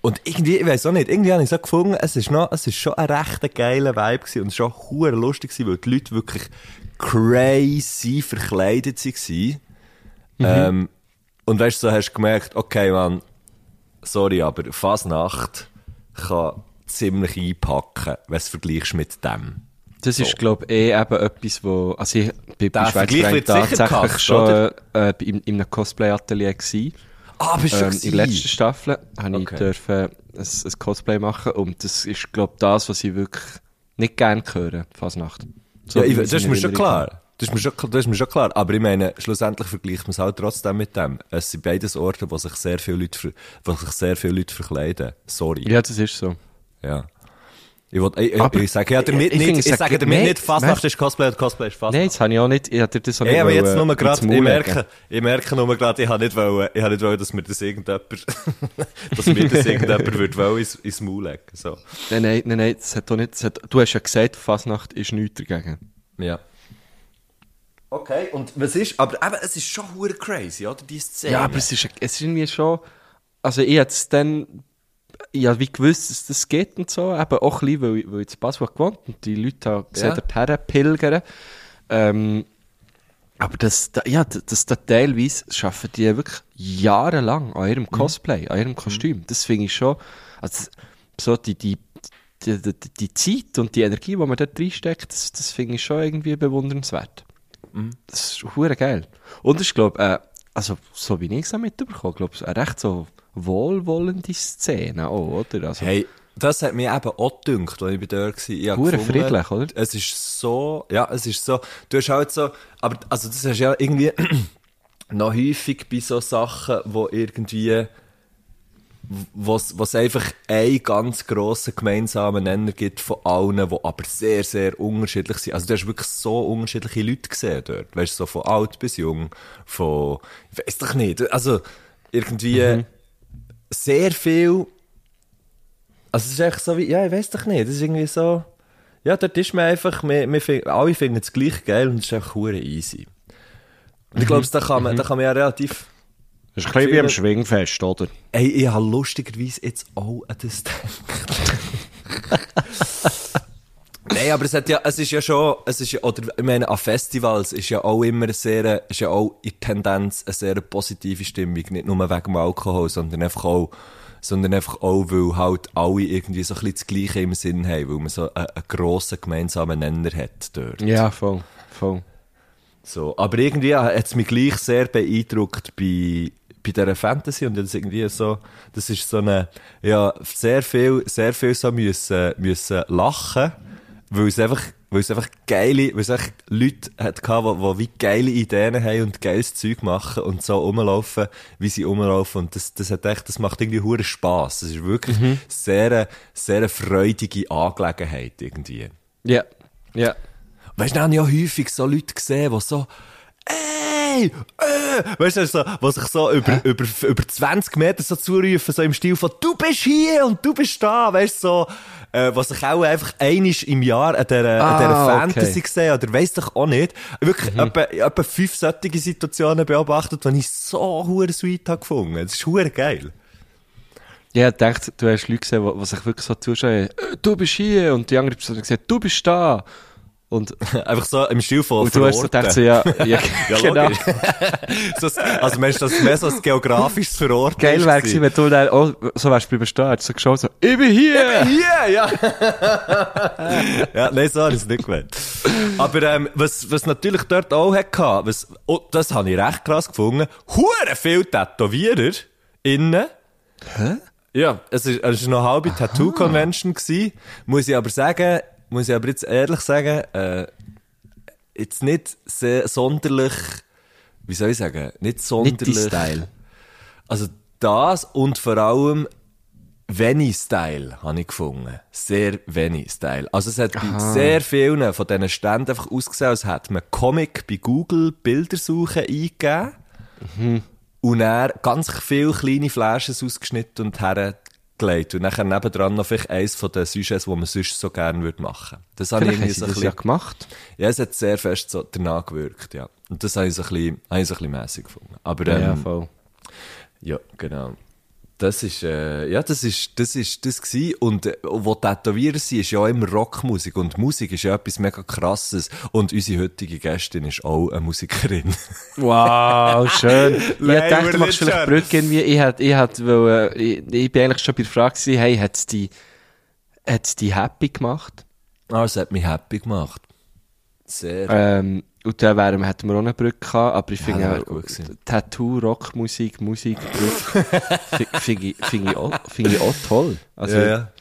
und irgendwie, ich weiß auch nicht, irgendwie habe ich so gefunden, es ist noch, es ist schon ein recht geiler Vibe gewesen und schon hure lustig gewesen, weil die Leute wirklich crazy verkleidet waren. Ähm, und weißt du, so hast du gemerkt, okay, man, sorry, aber Fasnacht kann ziemlich einpacken, wenn du es vergleichst mit dem. Das ist, glaube ich, eh eben etwas, wo, also ich bin bei Schweizer tatsächlich gehasst, schon äh, in, in einem Cosplay-Atelier gewesen. Ah, bist du Ähm, in der letzten Staffel habe ich dürfen ein, ein Cosplay machen und das ist, glaube ich, das, was ich wirklich nicht gerne höre, Fasnacht. So Ja, ich, das ist mir schon klar. Das ist, mir schon, das ist mir schon klar. Aber ich meine, schlussendlich vergleicht man es halt trotzdem mit dem. Es sind beides Orte, wo sich sehr viele Leute, wo sich sehr viele Leute verkleiden. Sorry. Ja, das ist so. Ja. Ich, will, ich, Aber ich, ich sage ja damit ich- ich nicht, ich, sag- sage damit nicht, Fasnacht ist Cosplay und Cosplay ist Fasnacht. Nein, das habe ich auch nicht, ich hatte das auch nicht Ey, aber jetzt wollen, nur gerade, ich merke, ich merke nur gerade, ich habe nicht wollen, ich habe nicht wollen, dass mir das irgendjemand, *laughs* dass mir das irgendjemand *laughs* würde wollen ins, ins Maul legen, so. Nein, nein, nein, nein, das hat doch nicht, das hat, du hast ja gesagt, Fasnacht ist nichts dagegen. Ja. Okay, und was ist, aber eben, es ist schon hure crazy, oder, die Szene. Ja, aber es ist, es ist irgendwie schon, also ich hätte es dann, habe wie gewusst, dass das geht und so, eben auch ein bisschen, weil, weil ich in Basel gewohnt und die Leute haben gesehen, Ja. dorthin pilgern. Ähm, aber das, da, ja, das, das da teilweise schaffen die wirklich jahrelang an Mhm. ihrem Cosplay, an ihrem Kostüm. Das finde ich schon, also so die, die, die, die, die Zeit und die Energie, die man dort reinsteckt, das, das finde ich schon irgendwie bewundernswert. Mhm. Das ist hure geil. Und ich glaube, äh, also so wie ich es mitbekommen glaube ich, eine recht so wohlwollende Szene auch, oder? Also, Hey, das hat mir eben auch gedünkt, als ich bei dir war. Hure friedlich, oder? Es ist so, ja, es ist so, du hast halt so, aber, also das hast ja irgendwie *clears throat* noch häufig bei so Sachen, wo irgendwie, was was einfach einen ganz grossen gemeinsamen Nenner gibt von allen, die aber sehr, sehr unterschiedlich sind. Also du hast wirklich so unterschiedliche Leute gesehen dort. Weißt du, so von alt bis jung, von, ich weiss doch nicht, also irgendwie sehr viel also es ist echt so wie, ja, ich weiß doch nicht, das ist irgendwie so, ja, dort ist man einfach, wir, wir find, alle finden es gleich geil und es ist einfach easy. Und ich glaube, da kann man, da kann man ja relativ, das ist ein bisschen wie am Schwingfest, oder? ey, ich habe lustigerweise jetzt auch an das gedacht. *laughs* Nein, aber es hat ja, es ist ja schon, es ist ja, oder, ich meine, an Festivals ist ja auch immer eine sehr, ist ja auch in Tendenz eine sehr positive Stimmung, nicht nur wegen dem Alkohol, sondern einfach auch, sondern einfach auch, weil halt alle irgendwie so ein bisschen das Gleiche im Sinn haben, weil man so einen, einen grossen gemeinsamen Nenner hat dort. Ja, voll, voll. So, aber irgendwie hat es mich gleich sehr beeindruckt bei, bei dieser Fantasy und das irgendwie so, das ist so eine, ja, sehr viel, sehr viel so müssen, müssen lachen, weil es einfach, weil es einfach geile, weil es einfach Leute hat gehabt, die, die wie geile Ideen haben und geiles Zeug machen und so rumlaufen, wie sie rumlaufen und das, das hat echt, das macht irgendwie hure Spass. Das ist wirklich sehr, sehr eine freudige Angelegenheit irgendwie. Ja, ja. Weißt du, dann habe ich auch häufig so Leute gesehen, die so, ey, äh, weißt du, so, die sich so über, über, über 20 Meter so zurufen, so im Stil von, du bist hier und du bist da, weißt du, so, äh, was sich auch einfach einisch im Jahr an dieser, an dieser Ah, Fantasy okay. gesehen oder weiss doch auch nicht. Wirklich etwa, etwa fünf solche Situationen beobachtet, die ich so hure sweet habe gefunden. Das ist hure geil. Ja, ich dachte, du hast Leute gesehen, die, die sich wirklich so zuschauen, äh, du bist hier, und die andere Person hat gesagt, du bist da. Und, *laughs* Einfach so im Stil von und du hast so gedacht, so, ja, *laughs* ja, Ja, *laughs* genau. so, also meinst du, das mehr so ein geografisches Verorten Geil wäre gewesen? wenn du dann auch so wärst stehen, hättest so geschaut, so, ich bin hier! Hier, ja. ja, nein, so habe ich es nicht gemeint. Aber ähm, was, was natürlich dort auch hatte, was, oh, das habe ich recht krass gefunden, hure viel Tätowierer innen. Hä? Ja, es ist noch eine halbe Tattoo-Convention. Muss ich aber sagen, muss ich aber jetzt ehrlich sagen, äh, jetzt nicht sehr sonderlich, wie soll ich sagen, nicht Nicht sonderlich. dein Style. Also das und vor allem wenig Style habe ich gefunden. Sehr wenig Style. Also es hat bei sehr vielen von diesen Ständen einfach ausgesehen, als hätte man Comic bei Google Bildersuche eingegeben und dann ganz viele kleine Flashes ausgeschnitten und hergelegt und dann nebendran noch vielleicht eins von den Sujets, die man sonst so gerne würde machen. Das habe ich Vielleicht irgendwie so ein bisschen... ja gemacht. Ja, es hat sehr fest so danach gewirkt, ja. Und das habe ich so ein bisschen, habe ich so ein bisschen mässig gefunden. Aber, ähm, ja, voll. ja, genau. Das ist, äh, ja, das ist, das ist, das gsi. Und, äh, wo Tätowierer sind, ist ja auch immer Rockmusik. Und Musik ist ja etwas mega krasses. Und unsere heutige Gästin ist auch eine Musikerin. *laughs* Wow, schön. ich dachte, du machst vielleicht. Brücke irgendwie. Ich hätte, ich hätte, wollen, ich, ich bin eigentlich schon bei der Frage gewesen, hey, hat's die, hat's die happy gemacht? ah, es hat mich happy gemacht. Sehr. Ähm, und dann wären, hätten wir auch eine Brücke gehabt, aber ich finde, ja. Tattoo, Rockmusik, Musik, Brücke, fi- finde ich, finde ich, auch- finde ich auch toll. Also, ja, ja.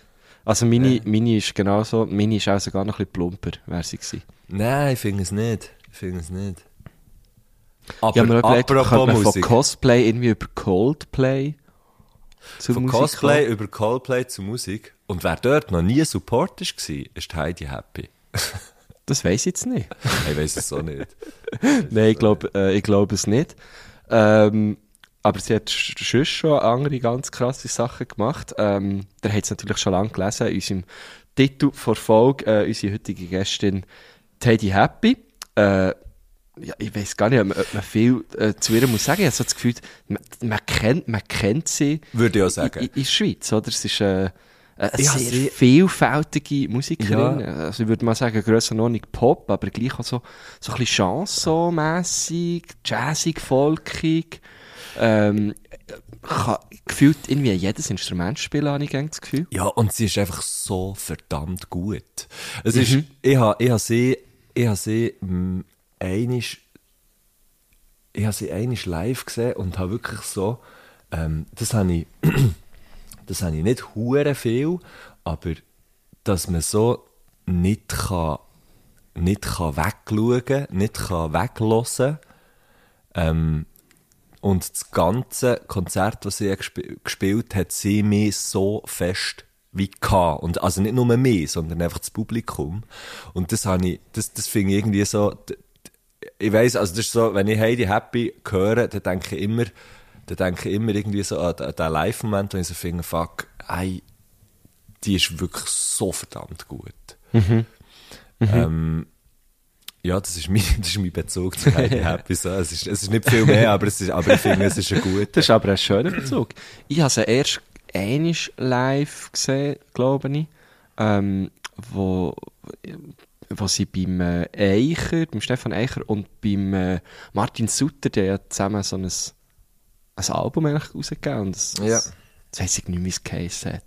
also meine, meine ist genauso, meine ist auch sogar noch ein bisschen plumper, wäre sie gewesen. Nein, ich finde es nicht. Ich finde es nicht. Aber mir auch überlegt, apropos man von. Cosplay irgendwie über Coldplay zu Von Musik Cosplay kommen? über Coldplay zu Musik. Und wer dort noch nie Support war, ist Heidi Happy. *laughs* Das weiß ich jetzt nicht. *laughs* Ich weiß es so nicht. *laughs* Nein, ich glaube äh, ich glaub es nicht. Ähm, aber sie hat sonst schon andere ganz krasse Sachen gemacht. Ähm, der hat es natürlich schon lange gelesen, in unserem Titel vor Folge, äh, unsere heutige Gästin Teddy Happy. Äh, ja, ich weiß gar nicht, ob man, ob man viel äh, zu ihr muss sagen. Ich habe so das Gefühl, man, man, kennt, man kennt sie Würde ich auch in, sagen. in, in der Schweiz. Oder? Es ist äh, Ich habe sehr sie- vielfältige Musikerin. Ja. Also ich würde mal sagen, Grössenordnung Pop, aber gleich auch so, so ein bisschen Chanson-mässig, jazzig, folkig. Ähm, kann gefühlt irgendwie jedes Instrument spielen, habe ich das Gefühl. Ja, und sie ist einfach so verdammt gut. Es ist, ich habe, ich habe sie, ich habe sie, mh, einisch, ich habe sie einisch live gesehen und habe wirklich so, ähm, das habe ich, das habe ich nicht hure viel, aber dass man so nicht kann, nicht kann wegschauen, nicht kann weglassen, ähm, und das ganze Konzert, das sie gesp gespielt hat, sie mich so fest wie gehabt. Und also nicht nur mich, sondern einfach das Publikum. Und das habe ich, das, das finde ich irgendwie so, ich weiss, also das ist so, wenn ich Heidi Happy höre, dann denke ich immer, dann denke ich immer irgendwie so an, an den Live-Moment, wo ich so finde, fuck, ey, die ist wirklich so verdammt gut. Ähm, ja, das ist mein, *laughs* das ist mein Bezug zu Heidi *laughs* Happy. So. Es, ist, es ist nicht viel mehr, aber, es ist, aber ich finde, es ist ein guter. Das ist aber ein schöner Bezug. Ich habe sie erst einmal live gesehen, glaube ich, ähm, wo, wo sie beim äh, Eicher, beim Stefan Eicher und beim äh, Martin Sutter, die ja zusammen so ein, ein Album eigentlich rausgegeben und das, Ja. das, das weiss ich nicht, wie es hat.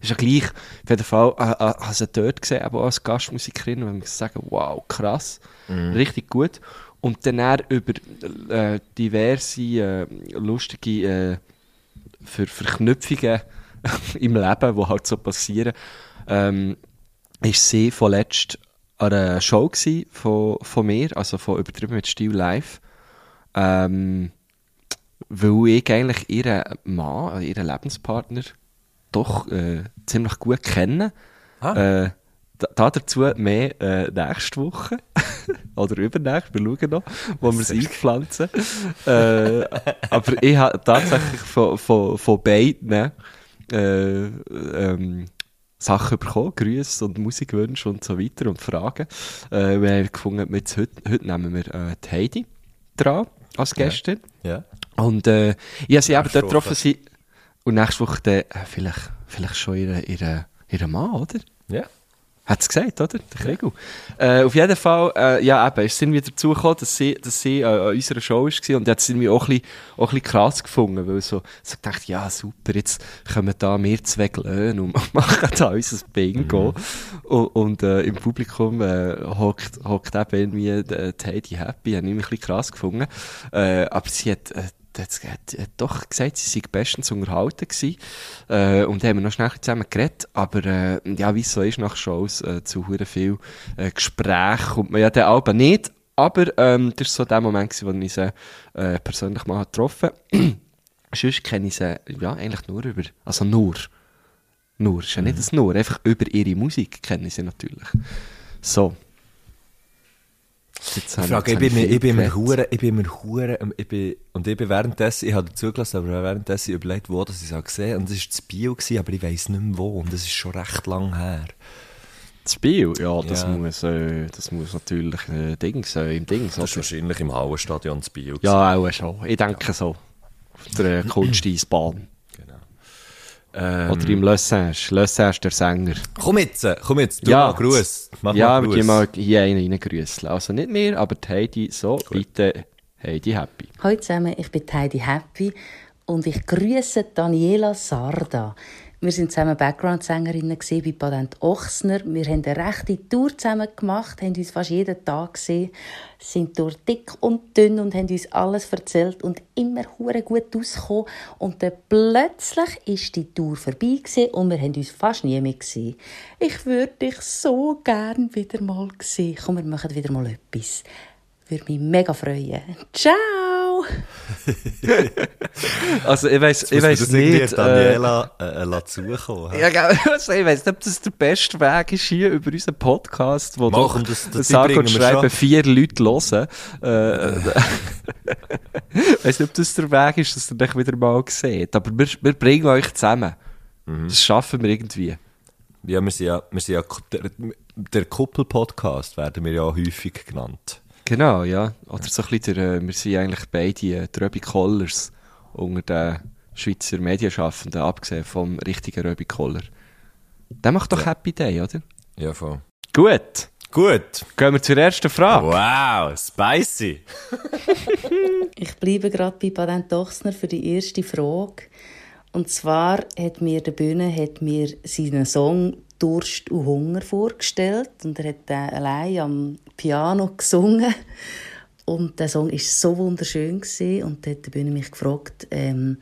Ist ja gleich, auf jeden Fall, äh, äh, habe sie dort gesehen, aber auch als Gastmusikerin, ich muss sagen, wow, krass, richtig gut. Und dann über äh, diverse äh, lustige äh, Ver Verknüpfungen *laughs* im Leben, die halt so passieren, ähm, ist sie vorletzt an einer Show von, von mir, also von Übertrieben mit Stil live. Ähm, weil ich eigentlich ihren Mann, ihren Lebenspartner, doch äh, ziemlich gut kenne. Ah. Äh, da, da dazu mehr äh, nächste Woche. *laughs* Oder übernächst, wir schauen noch, wo wir es einpflanzen. äh, aber ich habe tatsächlich von, von, von beiden äh, ähm, Sachen bekommen, Grüße und Musikwünsche und so weiter und Fragen. Äh, wir haben gefunden, jetzt heute, heute nehmen wir äh, die Heidi dran als Gästin. Ja. Und äh, ich habe sie eben dort getroffen. Sie, und nächste Woche dann, äh, vielleicht, vielleicht schon ihre, ihre, ihre Mann, oder? Ja. Hat es gesagt, oder? Der Kriegel. Äh, auf jeden Fall, äh, ja, eben, ist es irgendwie dazu gekommen, dass sie, dass sie äh, an unserer Show war und hat es irgendwie auch ein, bisschen, auch ein bisschen krass gefunden, weil so, so gedacht, ja, super, jetzt kommen da wir zwei Glöhn und *laughs* machen da unser Bingo. Und, und äh, im Publikum äh, hockt, hockt eben irgendwie äh, die Heidi Happy, habe ich ein bisschen krass gefunden. Äh, aber sie hat, hat, hat, hat doch gesagt, sie sei bestens unterhalten gewesen. Äh, und haben wir noch schnell zusammen geredet. Aber, äh, ja, wie es so ist nach Shows, äh, zu viel, äh, Gespräch kommt man ja dann aber nicht. Aber, ähm, das war so der Moment gewesen, wo ich sie, äh, persönlich mal getroffen habe. *clears throat* Sonst kenne ich sie, ja, eigentlich nur über, also nur. Nur, ist ja nicht das nur, einfach über ihre Musik kenne ich sie natürlich. So. Jetzt Ich frage, ich bin mir, ich bin mir hure, ich bin mir hure, ich bin, und ich bin währenddessen, ich habe dazugelassen, aber währenddessen überlegt, wo das ich es gesehen habe. Und das war das Bio, gewesen, aber ich weiss nicht mehr wo. Und das ist schon recht lang her. Das Spiel, ja, das Ja. muss, äh, das muss natürlich äh, Dings, äh, im Dings, Das ist wahrscheinlich im Hallenstadion das Bio. Ja, auch schon. Ich denke so. Auf der *clears throat* äh, Kunsteisbahn. Ähm, Oder im. Le Singe, der Sänger. komm jetzt, komm jetzt, du Ja. mal Gruß. Mach ja, mal Gruß. gehen mal hier einen reingrüßen. Also nicht mehr, aber Heidi so. Bitte, Heidi Happy. Hallo zusammen, ich bin Heidi Happy und ich grüße Daniela Sarda. Wir sind zusammen Background-Sängerinnen bei Patent Ochsner. Wir haben eine rechte Tour zusammen gemacht, haben uns fast jeden Tag gesehen, sind durch dick und dünn und haben uns alles erzählt und immer gut ausgekommen. Und dann plötzlich ist die Tour vorbei und wir haben uns fast nie mehr gesehen. Ich würde dich so gern wieder mal sehen. Komm, wir machen wieder mal etwas. Würde mich mega freuen. Ciao! *laughs* Also, ich weiss, ich irgendwie nicht. Äh, Daniela äh, äh, zukommen. ja, *laughs* also, ich weiss nicht, ob das der beste Weg ist hier über unseren Podcast, wo Mach, doch und das- das sage und wir schreiben schon. vier Leute hören. Äh, ich *laughs* weiss nicht, ob das der Weg ist, dass ihr dich wieder mal seht. Aber wir, wir bringen euch zusammen. Mhm. Das schaffen wir irgendwie. Ja, wir sind ja, wir sind ja der, der Kuppel-Podcast werden wir ja häufig genannt. Genau, ja. Oder so ein bisschen, der, äh, wir sind eigentlich beide äh, die Röbi Kollers unter den Schweizer Medienschaffenden, abgesehen vom richtigen Röbi Koller. Der macht doch Happy Day, oder? Ja, voll. Gut, Gut. gehen wir zur ersten Frage. Wow, spicy. *laughs* Ich bleibe gerade bei Patent Ochsner für die erste Frage. Und zwar hat mir der Bühne hat mir seinen Song Durst und Hunger vorgestellt und er hat den allein am Piano gesungen und der Song ist so wunderschön gewesen. und dann hat Bühne mich gefragt, ähm,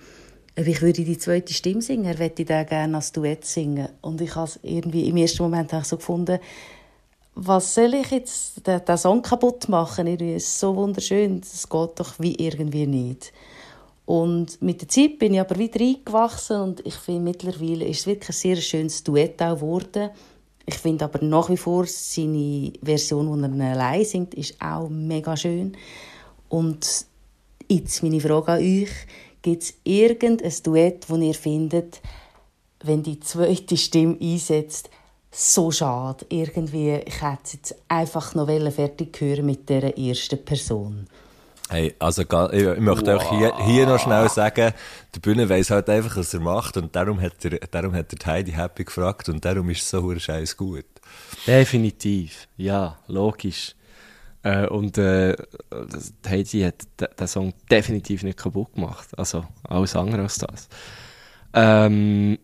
ob ich würde die zweite Stimme singen. Er möchte den gerne als Duett singen und ich habe irgendwie im ersten Moment so gefunden, was soll ich jetzt den, den Song kaputt machen? Irgendwie, ist so wunderschön, es geht doch wie irgendwie nicht. Und mit der Zeit bin ich aber wieder eingewachsen und ich finde, mittlerweile ist es wirklich ein sehr schönes Duett auch geworden. Ich finde aber nach wie vor seine Version, wo er allein singt, ist auch mega schön. Und jetzt meine Frage an euch. Gibt es irgendein Duett, das ihr findet, wenn die zweite Stimme einsetzt, so schade. Irgendwie, ich hätte jetzt einfach noch fertig hören mit der ersten Person. Hey, also, ich, möchte auch hier, hier noch schnell sagen, der Bühne weiss halt einfach, was er macht und darum hat er, darum hat er Heidi Happy gefragt und darum ist es so scheiß gut. Definitiv, ja, logisch. Äh, und äh, Heidi hat de- den Song definitiv nicht kaputt gemacht. Also alles andere als das. Ähm,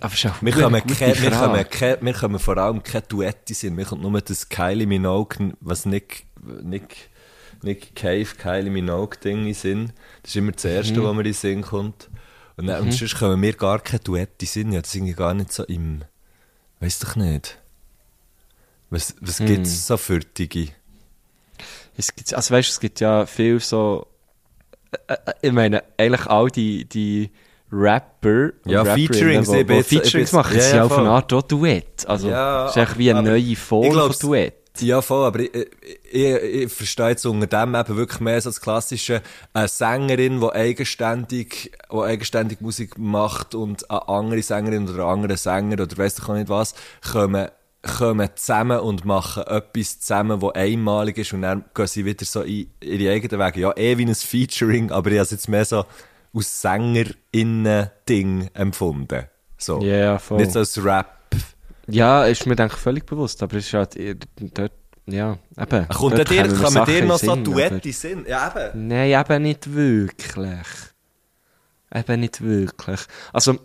aber ist auch Wir eine kommen, gute ke, wir, Frage. kommen, ke, wir kommen vor allem keine Duette sind. Mir kommt nur das Kylie Minogue, was Nick, Nick, Nick Cave, Kylie Minogue Ding in Sinn. Das ist immer das Erste, Mhm. was mir in den Sinn kommt. Und, dann, und sonst kommen mir gar keine Duette Sinn. Ja, das sind gar nicht so im, weiss doch nicht. Was, was Mhm. gibt's so für Digi? Es gibt, also weißt, es gibt ja viel so, äh, äh, ich meine, eigentlich all die, die Rapper Ja, Rapperinnen, Featurings, ich ich machen, ja, sind ja, ja auf eine Art auch Duett. Also, Ja, es ist eigentlich wie eine neue Form ich von Duett. Ja, voll, aber ich, ich, ich verstehe jetzt unter dem eben wirklich mehr so das klassische, eine Sängerin, die eigenständig, die eigenständig Musik macht und eine andere Sängerin oder einen anderen Sänger oder weiss ich auch nicht was, kommen, kommen zusammen und machen etwas zusammen, das einmalig ist und dann gehen sie wieder so in ihre eigenen Wege. Ja, eh wie ein Featuring, aber ich habe es jetzt mehr so aus SängerInnen-Ding empfunden. So. Ja, voll. Nicht so als Rap. Ja, ist mir denke ich völlig bewusst, aber es ist halt dort, ja, eben. Kommt dort dir, kann man dir noch so Sinn, Duette sind? Ja, eben. Nein, eben nicht wirklich. Eben nicht wirklich. Also,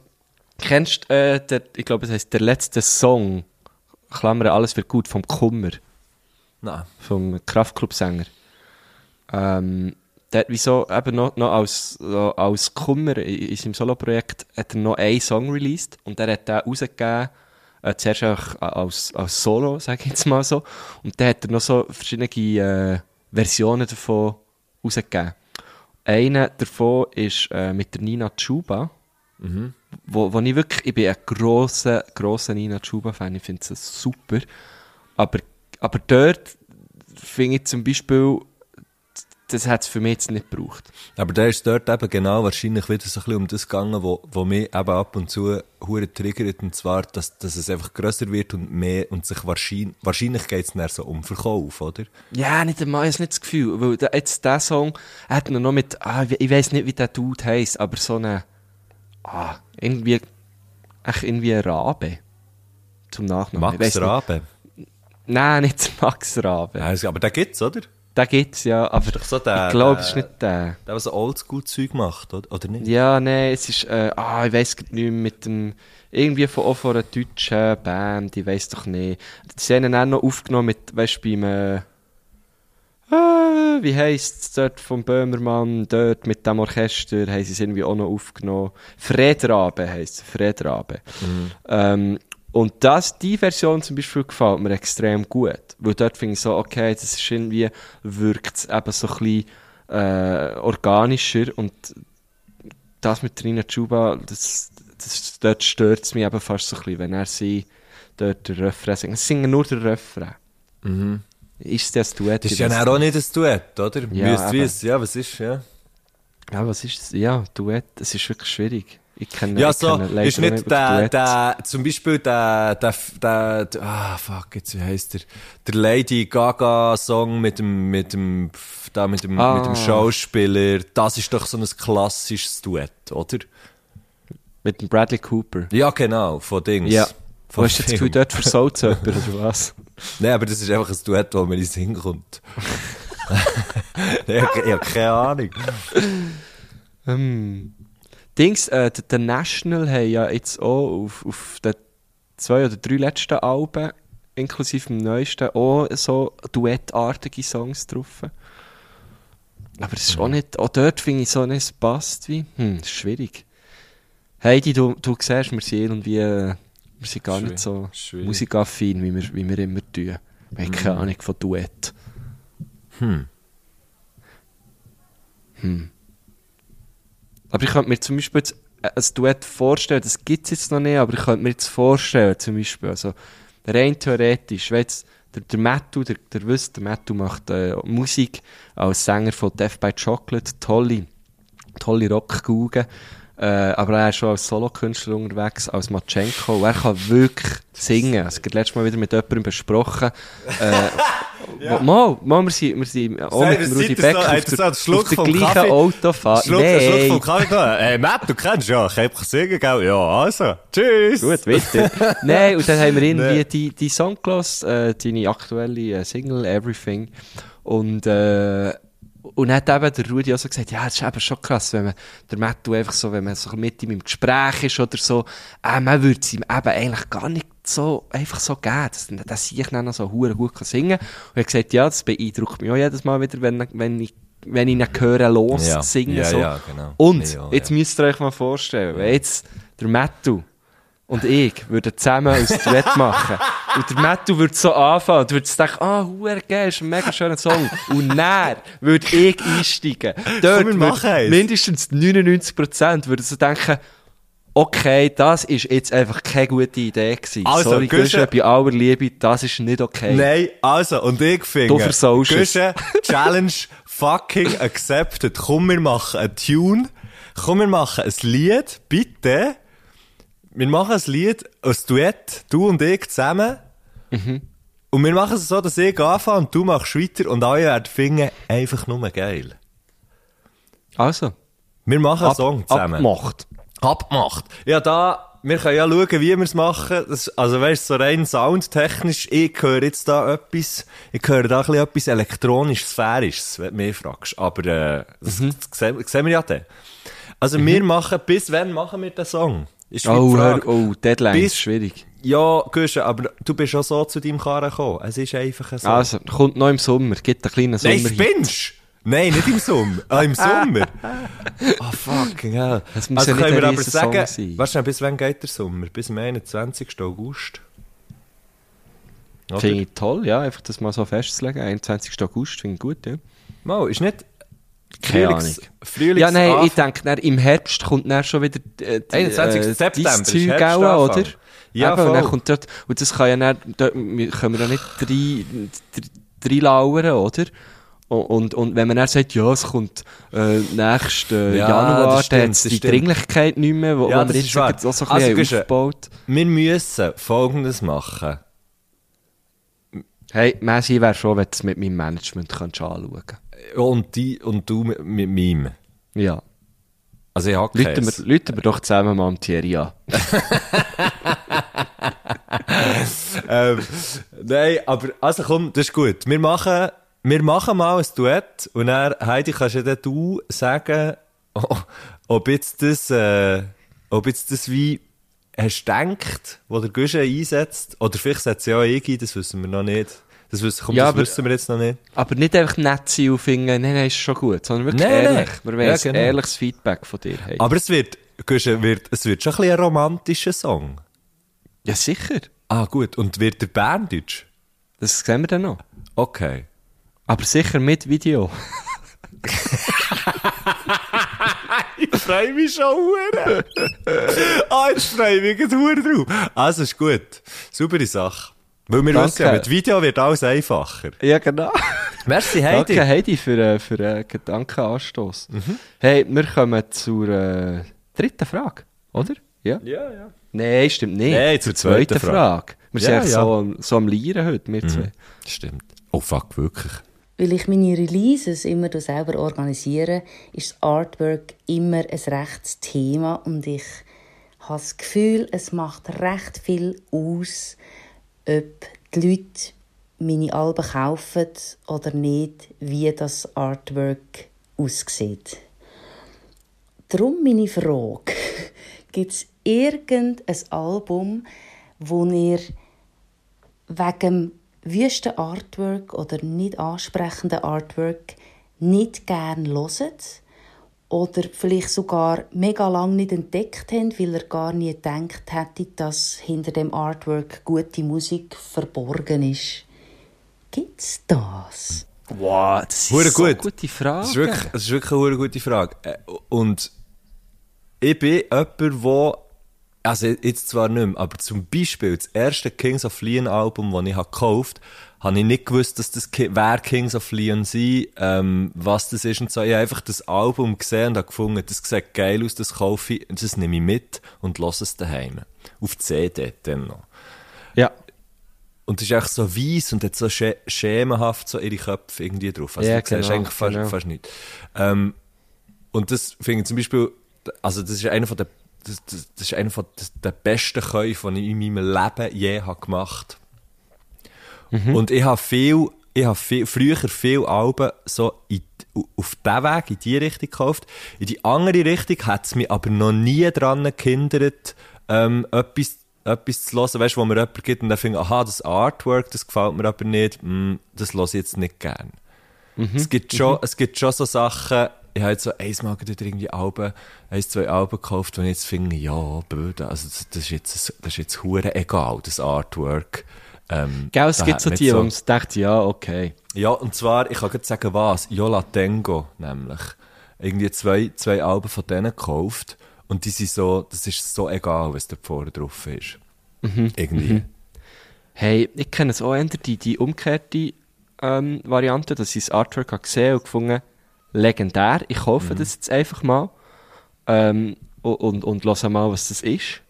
kennst du, äh, der, ich glaube, es heisst der letzte Song, Klammer, alles wird gut, vom Kummer, Nein. vom Kraftclub-Sänger. Ähm, der hat wieso eben noch, noch als, so als Kummer in, in seinem Solo-Projekt hat er noch einen Song released und der hat den rausgegeben, äh, zuerst auch als, als Solo, sage ich jetzt mal so. Und dann hat er noch so verschiedene äh, Versionen davon rausgegeben. Einer davon ist äh, mit der Nina Chuba. Wo, wo ich wirklich, ich bin ein grosser, grosser Nina Chuba-Fan, ich finde sie super. Aber, aber dort finde ich zum Beispiel, das hat es für mich jetzt nicht gebraucht. Aber der ist dort eben genau wahrscheinlich wieder so ein bisschen um das gegangen, wo, wo mich eben ab und zu hure triggert, und zwar, dass, dass es einfach grösser wird und mehr, und sich wahrscheinlich, wahrscheinlich geht es dann so um Verkauf, oder? Ja, nicht einmal, ich habe nicht das Gefühl, weil der, jetzt der Song er hat noch mit, ah, ich- weiß nicht, wie der Dude heisst, aber so eine, ah, irgendwie, echt irgendwie ein Rabe. Zum Nachnamen. Max nicht. Rabe. Nein, nicht *laughs* Max Rabe. Aber den gibt's, oder? Den gibt's ja, aber so der- ich glaube, es ist nicht der. Der, der so Oldschool-Zeug macht, oder, oder nicht? Ja, nein, es ist, äh, ah, ich weiss nicht mehr, mit dem, irgendwie von, auch von einer deutschen Band, ich weiss doch nicht. Sie haben ihn auch noch aufgenommen mit, weißt du, beim, äh, wie heisst es dort vom Böhmermann, dort mit dem Orchester, haben sie es irgendwie auch noch aufgenommen. Fredrabe heisst es, Fredrabe. Ähm, und das, die Version zum Beispiel gefällt mir extrem gut. Weil dort finde ich so, okay, das ist irgendwie, wirkt es eben so ein bisschen, äh, organischer und das mit Trina Chuba, das, das, dort stört es mich eben fast so ein bisschen, wenn er sie dort den Refrain singt. Sie singen nur den Refrain. Ist das Duett? Das ist ja dann auch nicht ein Duett, oder? Ja, Müsst ja, was ist, ja. Ja, was ist das? Ja, Duett, es ist wirklich schwierig. Ich kenne, Ja, ich so, kenne ist nicht der, der, zum Beispiel der, der, der, der, ah, fuck, jetzt, wie heisst der? Der Lady Gaga-Song mit dem, mit dem, da mit dem, Ah. mit dem Schauspieler, das ist doch so ein klassisches Duett, oder? Mit dem Bradley Cooper. Ja, genau, von Dings. Ja. Von Wo hast du das Gefühl, dort versaut jemand, oder was? *laughs* Nein, aber das ist einfach ein Duett, das mir in den Sinn kommt. *laughs* ich habe ich hab keine Ahnung. Hm. Dings, äh, der, National haben ja jetzt auch auf, auf den zwei oder drei letzten Alben, inklusive dem neuesten, auch so duettartige Songs drauf. Aber es ist auch nicht, auch dort finde ich so nicht, es passt wie, hm, ist schwierig. Heidi, du, du siehst, wir sind irgendwie, wir sind gar nicht so Schwierig. musikaffin, wie wir, wie wir immer tun. Wir haben keine Ahnung von Duett. Hm. Aber ich könnte mir zum Beispiel jetzt äh, ein Duett vorstellen, das gibt es jetzt noch nicht, aber ich könnte mir jetzt vorstellen, zum Beispiel, also rein theoretisch, wenn jetzt der, der Mattu, der, der wisst, der Mattu macht äh, Musik als Sänger von Death by Chocolate, tolle, tolle Rockgugen, äh, aber er ist schon als Solokünstler unterwegs, als Matschenko, und er kann wirklich singen. Also, ich habe letztes Mal wieder mit jemandem besprochen, äh, *laughs* wo- Mal, mal, wir sind, wir sind auch Sei, mit Rudi? Beck auf der, auf Schluck der gleichen Kaffee? Autofahrt. Schluck, Schluck Nein. vom Kaffee. Hey, Matt, du kennst ja, ich kann singen, gell? Ja, also, tschüss. Gut, weiter. Nein, und dann haben wir irgendwie *laughs* Nee. die, die Song gelassen, äh, deine aktuelle äh, Single, Everything. Und, äh, und dann hat eben der Rudi auch so gesagt, ja, das ist eben schon krass, wenn man, der Mattu einfach so, wenn man so mit ihm im Gespräch ist oder so, äh, man würde es ihm eben eigentlich gar nicht so, einfach so geben, dass, dass ich dann noch so hure gut kann singen kann. Und er hat gesagt, ja, das beeindruckt mich auch jedes Mal wieder, wenn, wenn ich, wenn ich ihn höre, los Ja. singen, Ja, so. ja, genau. Und, Ja, jetzt müsst ihr euch mal vorstellen, wenn jetzt der Mattu und ich würden zusammen ein Duett machen. Und der Mattu würde so anfangen und würde denken, ah, huere geil, ist ein mega schöner Song. Und dann würde ich einsteigen. Dort Komm, wir mindestens 99% würden so denken, okay, das ist jetzt einfach keine gute Idee gewesen. Also, Sorry, Guschen, bei aller Liebe, das ist nicht okay. Nein, also, und ich finde, Du versaust es. Guschen, Challenge fucking accepted. Komm, wir machen einen Tune. Komm, wir machen ein Lied, bitte. Wir machen ein Lied, ein Duett, du und ich zusammen. Mhm. Und wir machen es so, dass ich anfange und du machst weiter und alle werden finden, einfach nur geil. Also, Wir machen einen ab, Song zusammen. abgemacht. Abgemacht. Ja, da, wir können ja schauen, wie wir es machen. Das, also, weißt du, so rein soundtechnisch, ich höre jetzt da etwas, ich höre da ein etwas elektronisch sphärisches, wenn du mich fragst. Aber, äh, das, Mhm. das, sehen, sehen wir ja dann. Also, wir machen, bis wann machen wir den Song? Ist Oh, hör, oh, Deadline Bis- ist schwierig. Ja, Guschen, aber du bist auch so zu deinem Karren gekommen. Es ist einfach so. Also, kommt noch im Sommer, gibt einen kleinen Nein, Sommer. spinnst Nein, nicht im Sommer. *laughs* Ah, im Sommer. Ah, fucking hell. Das muss also ja nicht können wir aber sagen, sein. weißt du, bis wann geht der Sommer? Bis am 21. August. Oder? Finde ich toll, ja, einfach das mal so festzulegen. 21. August, finde ich gut, ja. Mal, ist nicht Keine Frühlings, Ahnung. Frühlings Ja, nein, ich Anfang- denke, dann im Herbst kommt dann schon wieder äh, die, 21. äh, September Zeug auch, oder? Ja, Eben, und dann voll. kommt dort, und das kann ja dann, dort wir- können wir ja nicht drei, drei, drei lauern, oder? Und, und, wenn man dann sagt, ja, es kommt äh, nächsten Ja, Januar, dann hat die stimmt. Dringlichkeit nicht mehr, wo, Ja, ist jetzt auch so ein Also, bisschen Wir müssen Folgendes machen. Hey, Messi wäre schon, wenn du es mit meinem Management kannst anschauen Und, die, und du mit, mit meinem. Ja. Also, ich habe Lüten wir, wir doch zusammen mal am Thierry an. *laughs* ähm, nein, aber, also komm, das ist gut. Wir machen, wir machen mal ein Duett und dann, Heidi, kannst ja dann du sagen, oh, ob jetzt das, äh, ob jetzt das wie hast gedacht, wo der Guschen einsetzt, oder vielleicht setzt ja auch ich ein, das wissen wir noch nicht. Das wissen, komm, Ja, das aber- wissen wir jetzt noch nicht. Aber nicht einfach nett sein und finden, nein, nein, ist schon gut, sondern wirklich Nein, nein. ehrlich. Wir wollen Ja, ein genau. ehrliches Feedback von dir haben. Aber es wird, Guschen, wird, es wird schon ein bisschen ein romantischer Song. ja, sicher. Ah, gut. Und wird der Berndeutsch? Das sehen wir dann noch. Okay. Aber sicher mit Video. *laughs* ich freue mich schon hure. ah, freue ich mich jetzt hure drauf. Also, ist gut. Saubere Sache. Weil wir Danke. wissen ja, mit Video wird alles einfacher. Ja, genau. Merci, Heidi. Danke, Heidi, für, äh, für einen Gedankenanstoß. Hey, wir kommen zur äh, dritten Frage, oder? Ja? Ja, ja. Nein, stimmt nicht. Nein, zur zweiten Frage. Wir sind Ja, echt ja. so, am- so am Lieren heute, wir zwei. Stimmt. Oh, fuck, wirklich. Weil ich meine Releases immer selber organisiere, ist das Artwork immer ein rechtes Thema und ich habe das Gefühl, es macht recht viel aus, ob die Leute meine Alben kaufen oder nicht, wie das Artwork aussieht. Darum meine Frage. *laughs* Gibt es irgendein Album, wo ihr wegen wüsten Artwork oder nicht ansprechenden Artwork nicht gern hört oder vielleicht sogar mega lang nicht entdeckt habt, weil ihr gar nie gedacht hättet, dass hinter dem Artwork gute Musik verborgen ist. Gibt's das? Wow, das ist Hure so gut. eine gute Frage. Das ist wirklich, das ist wirklich eine gute Frage. Äh, Und ich bin jemand, wo also jetzt zwar nicht mehr, aber zum Beispiel das erste Kings of Leon Album, das ich habe gekauft habe, habe ich nicht gewusst, dass das, wer Kings of Leon sind, ähm, was das ist und so. Ich habe einfach das Album gesehen und habe gefunden, das sieht geil aus, das kaufe ich, das nehme ich mit und lasse es daheim. Auf CD dann noch. Ja. Und es ist echt so weiss und hat so schä schemenhaft so ihre Köpfe irgendwie drauf. Also Ja, du siehst genau, eigentlich fast, genau. fast nicht. Ähm, und das finde ich zum Beispiel, also das ist einer von der, das, das, das ist einer von der besten Käufe, die ich in meinem Leben je habe gemacht. Und ich habe viel, ich habe viel, früher viel Alben so in, auf diesen Weg, in die Richtung gekauft. In die andere Richtung hat es mich aber noch nie dran gehindert, ähm, etwas, etwas zu hören, weißt du, wo mir jemand gibt und dann finde, aha, das Artwork, das gefällt mir aber nicht, mm, das höre ich jetzt nicht gern. Es, gibt schon, es gibt schon so Sachen, ich habe jetzt so einmal gerade wieder irgendwie Alben, eins, zwei Alben gekauft, ich jetzt finde, ja, blöd, also das, das ist jetzt, das ist jetzt hure egal, das Artwork. Ähm, Gell, es gibt so die, jetzt wo man denkt, ja, okay. ja, und zwar, ich kann gerade sagen, was. Yola Tengo, nämlich. Irgendwie zwei, zwei Alben von denen gekauft. Und die sind so, das ist so egal, was da vorne drauf ist. Mhm. Irgendwie. Hey, ich kenne es auch die, die umgekehrte ähm, Variante, dass ich das Artwork habe gesehen und gefunden, legendär, ich kaufe Mhm. das jetzt einfach mal ähm, und, und, und höre mal, was das ist.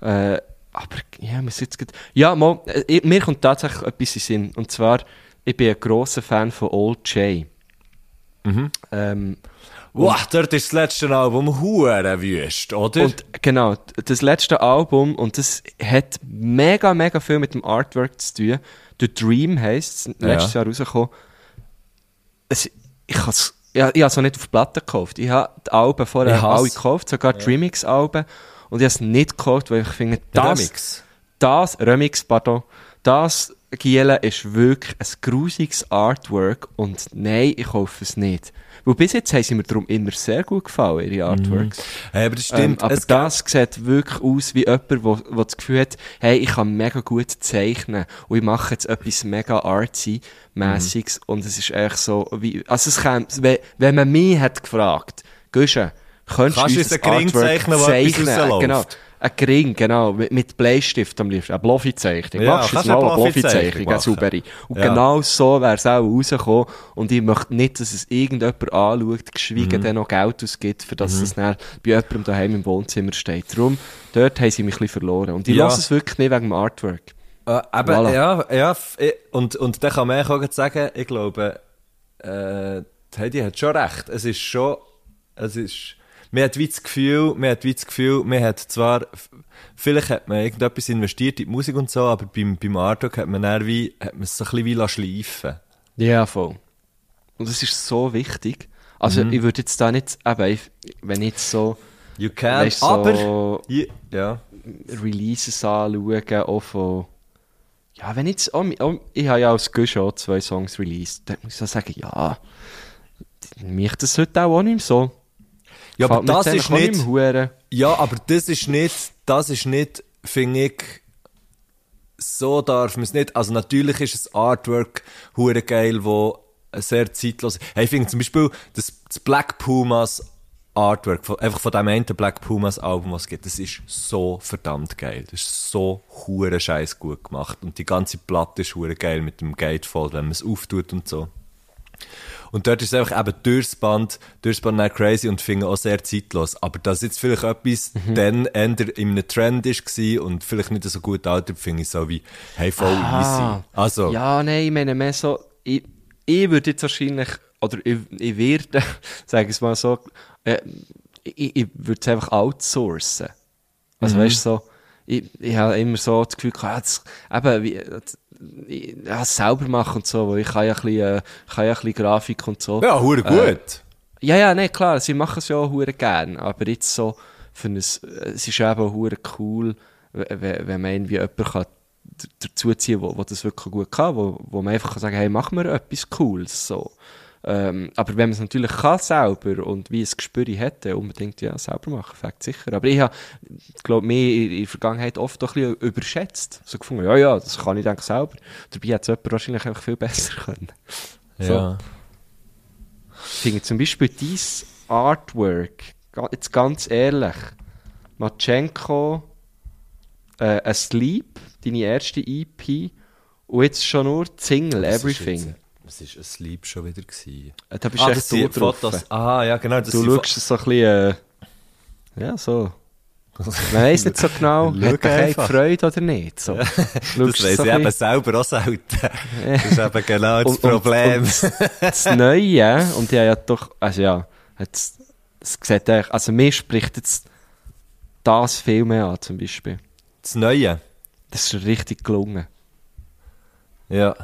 Äh, aber, ja, muss jetzt grad, ja, mal, äh, ich- mir kommt tatsächlich etwas in Sinn. Und zwar, ich bin ein grosser Fan von Old J. Ähm, Wow, dort ist das letzte Album hure wüst, oder? Und genau, das letzte Album, und das hat mega, mega viel mit dem Artwork zu tun. The Dream heisst es, letztes Jahr rausgekommen. Es, ich habe es ja, ich habe es auch nicht auf Platte gekauft. Ich habe die Alben vorher Ich alle gekauft, sogar die Remix-Alben. Und ich habe es nicht gekauft, weil ich finde, das, Remix. das, Remix, pardon, das Giele ist wirklich ein grusiges Artwork und nein, ich kaufe es nicht. Weil bis jetzt haben sie mir darum immer sehr gut gefallen, ihre Artworks. Hey, aber das Ähm, stimmt. aber es das sieht wirklich aus wie jemand, wo das Gefühl hat, hey, ich kann mega gut zeichnen und ich mache jetzt etwas mega artsy-mässiges und es ist echt so, wie, also es käme, wenn, wenn man mich hat gefragt, Guschen, könntest Kannst du uns Ring Artwork zeichnen, etwas zeichnen? Genau. Ein Ring, genau, mit, mit Bleistift am liebsten, eine Bloffi-Zeichnung. Ja, Machst du jetzt mal eine Bloffi-Zeichnung Bloffi-Zeichnung, eine saubere. Und Ja. genau so wäre es auch rausgekommen. Und ich möchte nicht, dass es irgendjemand anschaut, geschweige Mhm. dann noch Geld ausgibt, für das es dann bei jemandem daheim im Wohnzimmer steht. Darum, dort haben sie mich ein bisschen verloren. Und ich Ja. lasse es wirklich nicht wegen dem Artwork. Äh, eben, Voilà. ja, ja, und, und dann kann man auch sagen, ich glaube, äh, Heidi hat schon recht. Es ist schon, es ist, man hat wie das Gefühl, man hat wie das Gefühl, man hat zwar, vielleicht hat man irgendetwas investiert in die Musik und so, aber beim, beim Artwork hat man dann wie, hat man es so ein bisschen wie lassen schleifen. Ja, voll. Und das ist so wichtig. Also, Mhm. ich würde jetzt da nicht, eben, wenn ich jetzt so, You can, weißt, so aber, ja, ja. Releases anschauen, auch von, ja, wenn jetzt, auch, auch, ich habe ja als auch zwei Songs released, dann muss ich so sagen, ja, mich das heute auch, auch nicht mehr so. Ja, aber das ist nicht. Ja, aber das ist nicht, das ist nicht, finde ich, so darf man es nicht. Also natürlich ist ein Artwork hure geil, wo sehr zeitlos. Hey, ich finde zum Beispiel das, das Black Pumas Artwork, von, einfach von dem einen Black Pumas Album, was es gibt, das ist so verdammt geil. Das ist so hure scheiß gut gemacht. Und die ganze Platte ist hure geil mit dem Gatefold, wenn man es auftut und so. Und dort ist es einfach eben durchs Band, durchs Band nicht crazy und finde auch sehr zeitlos. Aber dass jetzt vielleicht etwas dann eher in einem Trend ist war und vielleicht nicht so gut altert, finde ich so wie, hey, voll Ah. easy. Also, Ja, nein, ich meine mehr so, ich, ich würde jetzt wahrscheinlich, oder ich, ich werde, *laughs* sage ich es mal so, äh, ich, ich würde es einfach outsourcen. Also weißt du, so, ich, ich habe immer so das Gefühl, gehabt, das, eben, wie, das, ja, selber machen und so, weil ich kann ja ein bisschen, äh, kann ja ein bisschen Grafik und so. ja, hure gut. Äh, Ja, ja, nee, klar, sie machen es ja auch hure gern, aber jetzt so, für ein, es ist eben hure cool, we- we- wenn man irgendwie jemanden kann d- dazuziehen kann, der das wirklich gut kann, wo, wo man einfach kann sagen hey, mach mir etwas Cooles, so. Ähm, aber wenn man es natürlich kann selber und wie es Gespür dann unbedingt ja selber machen, fakt sicher. Aber ich habe, glaube mich in, in der Vergangenheit oft doch ein bisschen überschätzt. So gefunden, ja, ja, das kann ich denke selber. Dabei hätte es jemand wahrscheinlich einfach viel besser *laughs* können. So. Ja. Ich finde zum Beispiel dein Artwork, jetzt ganz ehrlich, Matschenko, äh, Asleep, deine erste EP, und jetzt schon nur die Single, Everything. Was ist ein Sleep schon wieder gewesen? Äh, Da bist Ah, echt das du drauf. Fotos. Ah, ja, genau. Das Du schaust es so ein bisschen, äh, ja, so. Man weiss nicht so genau, Schau hat er. Freude oder nicht. So. Das Schaust weiss so ich eben selber auch selten. Das ist eben genau das Und- und- Problem. und das Neue, und die haben ja doch, also ja, jetzt, es sieht eigentlich, also mir spricht jetzt das viel mehr an, zum Beispiel. Das Neue. Das ist richtig gelungen. Ja.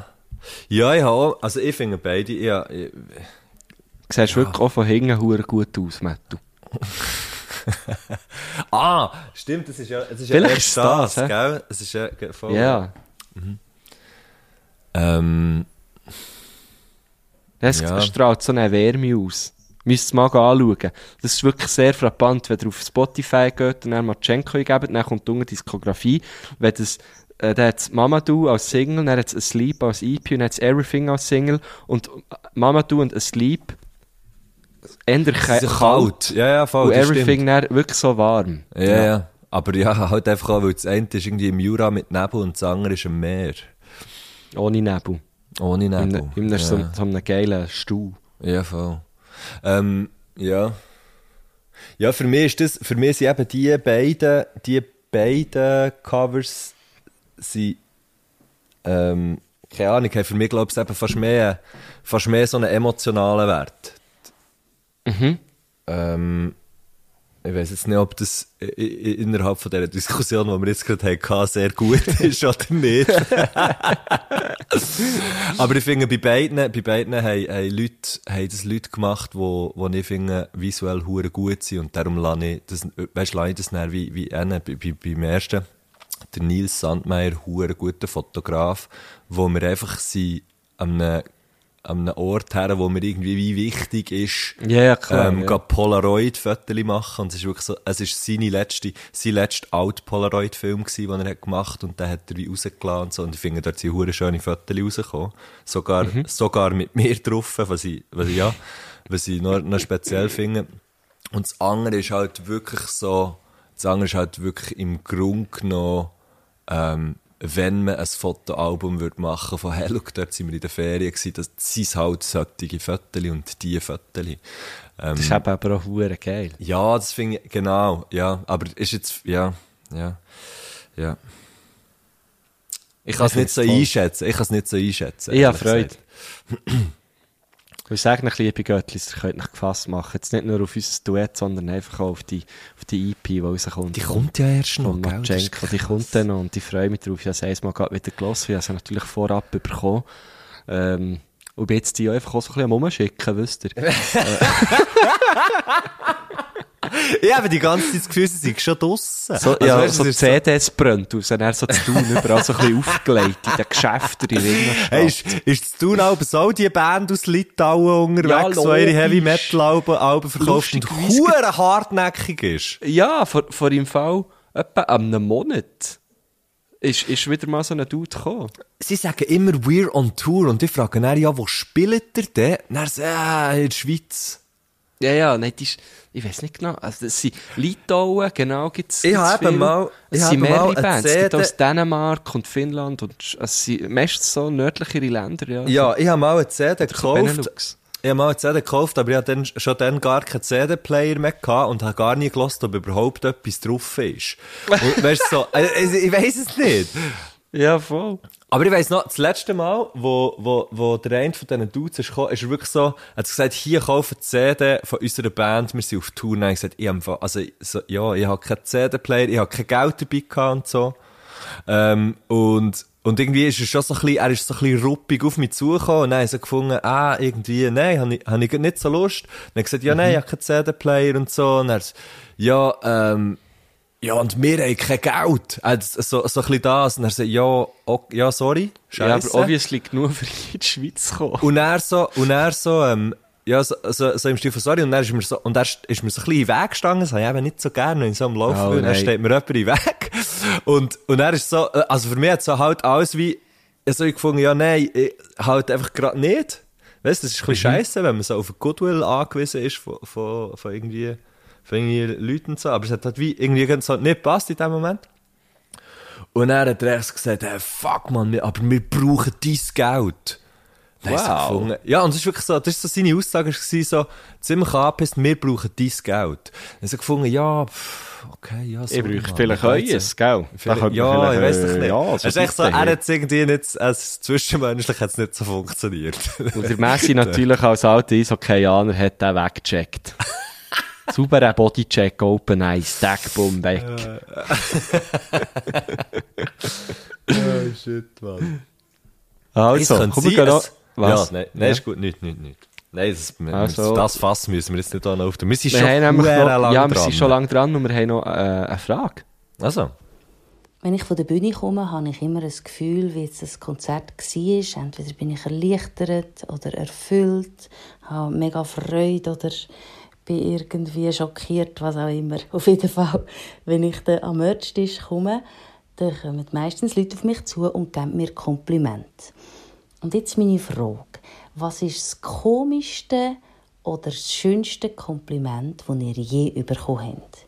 Ja, ich habe also ich finde beide, ja, ich, Du siehst wirklich auch von hinten hure gut aus, Mattu. *laughs* Ah, stimmt, das ist ja, es ist Vielleicht ja erst ist das, hä? gell? Es ist ja voll. Ja. Ähm, Es Ja. strahlt so eine Wärme aus. Müsst es mal anschauen. Das ist wirklich sehr frappant, wenn ihr auf Spotify geht und dann Matschenko eingebt, dann kommt unten Diskografie. Wenn das, äh, dann hat es Mamadou als Single, dann hat es Asleep als EP und dann hat es Everything als Single. Und Mamadou und Asleep ändern kalt, ja kalt. Ja, ja, voll. und Everything dann wirklich so warm. stimmt. Ja, ja, Aber ja, halt einfach auch, weil das eine ist irgendwie im Jura mit Nebel und das andere ist im Meer. Ohne Nebel. Ohne Nebel. in ja. so, so einem geilen Stuhl. Ja, voll. Ähm, ja. Ja, für mich ist das, für mich sind eben die beiden, die beiden Covers, sind, ähm, keine Ahnung, haben für mich, glaube ich, eben fast mehr, fast mehr so einen emotionalen Wert. Mhm. Ähm, ich weiß jetzt nicht, ob das innerhalb von dieser Diskussion, die wir jetzt gerade hatten, sehr gut *laughs* ist oder nicht. *laughs* Aber ich finde, bei beiden, bei beiden haben, haben, Leute, haben das Leute gemacht, wo, wo ich finde, visuell hure gut sind. Und darum lasse ich das, weißt, lasse ich das dann wie, wie einen, bei, bei, beim ersten, der Nils Sandmeier, hure guter Fotograf, wo wir einfach sind, an einem, an einem Ort her, wo mir irgendwie wie wichtig ist, klar, ähm, ja. Polaroid-Fotos machen. Und es ist wirklich so, es ist seine letzte, sein letzter Alt-Polaroid-Film gewesen, den er hat gemacht und den hat er wie rausgelassen und so. Und ich finde, dort sind hure schöne Fotos rausgekommen. Sogar, Mhm. sogar mit mir drauf, was ich, was ich, ja, was ich noch, noch speziell finde. Und das andere ist halt wirklich so, das andere ist halt wirklich im Grunde genommen, ähm, wenn man ein Fotoalbum würde machen von «Hey, look, dort sind wir in der Ferien gewesen», das sind halt solche Fotos und diese Fotos. Ähm, Das ist eben aber auch hure geil. ja, das finde ich, genau, ja, aber ist jetzt, ja, ja, ja. Ich kann es nicht so einschätzen, ich kann es nicht so einschätzen. Ich habe Freude. *clears throat* gesagt. Ich sage euch, liebe Göttlis, ihr könnt euch gefasst machen. Jetzt nicht nur auf unser Duett, sondern einfach auch auf die, auf die EP, die rauskommt. Die kommt ja erst noch, von gell? Die kommt dann noch und ich freue mich drauf. Ich habe es einmal gerade wieder gelesen. Ich habe sie natürlich vorab bekommen. Ähm, und bin jetzt die auch einfach auch so ein bisschen am Rumschicken, wisst ihr? *laughs* *laughs* *laughs* Ich habe die ganze Zeit das Gefühl, sie sind schon draussen. So, Also, ja, weißt so CDs brennt aus. Und dann so zu tun, überall so ein bisschen aufgelegt in den Geschäften in Ringerstadt. Hey, ist, ist das Thun aber so die Band aus Litauen unterwegs, Ja, die ihre Heavy. Metal Alben, Alben verkauft und hure hartnäckig ist? Ja, vor, vor im Fall etwa einem Monat ist, ist wieder mal so ein Dude gekommen. Sie sagen immer, we're on tour. Und ich frage dann, ja, wo spielt ihr denn? Dann sagen sie, ah, in der Schweiz. Ja, ja, nein, das ist, ich weiß nicht genau. Also, das sind Litauen, genau, gibt's. Ich gibt's habe mal- ich Es habe sind mal mehrere eine Bands. Es gibt CD aus Dänemark und Finnland und, also, es sind meistens so nördlichere Länder, ja. Ja, ich habe mal eine CD gekauft. Ich habe mal eine CD gekauft, aber ich hatte dann, schon dann gar keinen CD-Player mehr gehabt und habe gar nie gelost, ob überhaupt etwas drauf ist. Und, weißt du, so, also, ich weiß es nicht. Ja, voll. Aber ich weiss noch, das letzte Mal, wo, wo, wo der eine von diesen Dudes ist gekommen, ist er wirklich so, hat gesagt, hier kaufen die CD von unserer Band, wir sind auf Tour. Habe ich gesagt, ich habe, also, so, ja, ich habe keinen CD-Player, ich habe kein Geld dabei gehabt und so. Ähm, und, und irgendwie ist er schon so ein bisschen, er ist so ein bisschen ruppig auf mich zugekommen und dann ich so gefunden, ah, irgendwie, nein, habe ich, habe ich nicht so Lust. Und dann ich gesagt, ja, nein, ich habe keinen CD-Player und so. Und er ja, ähm, ja, und wir haben kein Geld. Also, so, so ein bisschen das. Und er sagt, ja, ok, ja, sorry, Ja, aber obviously genug *laughs* für in die Schweiz kommen. Und er so, und er so, ähm, ja, so, so, so im Stil von sorry, und er ist mir so, und er ist mir so ein bisschen in den Weg gestanden, das habe ich eben nicht so gerne, ich so am Laufen Oh, und dann steht mir jemand in den Weg. Und, und er ist so, äh, also für mich hat so halt alles wie, ich so gefunden, ja, nein, ich, halt einfach gerade nicht. Weißt du, das ist ein Mhm. bisschen scheiße, wenn man so auf Goodwill angewiesen ist von, von, von irgendwie, von irgendwie Leuten und so, aber es hat halt wie irgendwie ganz so nicht gepasst in dem Moment. Und dann hat er erst gesagt, hey, fuck man, wir- aber wir brauchen dein Geld. Dann Wow. Ja, und das ist wirklich so, das ist so seine Aussage, es war so, ziemlich angepisst, wir brauchen dein Geld. Dann so gefunden, ja, pff, okay, ja, so. Ich brauche vielleicht eues, gell? Da Vielleicht, ja, ich vielleicht, weiß äh, doch nicht. Ja, es ist echt so, er hat es irgendwie nicht, also zwischenmenschlich hat es nicht so funktioniert. Und der Messi natürlich als alter Eishockeyaner hat den weggecheckt. *laughs* Sauberer Bodycheck, Open Eyes, Stackbomb weg. *laughs* oh shit, man. Also, komm, wir sein, gehen noch. es- Was? Ja, nein, nein, ist gut, nicht, nicht, nicht. Nein, das, wir- Also- das Fass müssen wir jetzt nicht aufnehmen. Wir sind Wir schon haben noch, ja, wir dran. sind schon lange dran und wir haben noch äh, eine Frage. Also, Wenn ich von der Bühne komme, habe ich immer das Gefühl, wie jetzt das Konzert war. Entweder bin ich erleichtert oder erfüllt, habe mega Freude oder bin irgendwie schockiert, was auch immer. *laughs* Auf jeden Fall, wenn ich dann am Merchtisch komme, dann kommen meistens Leute auf mich zu und geben mir Komplimente. Und jetzt meine Frage. Was ist das komischste oder das schönste Kompliment, das ihr je bekommen habt?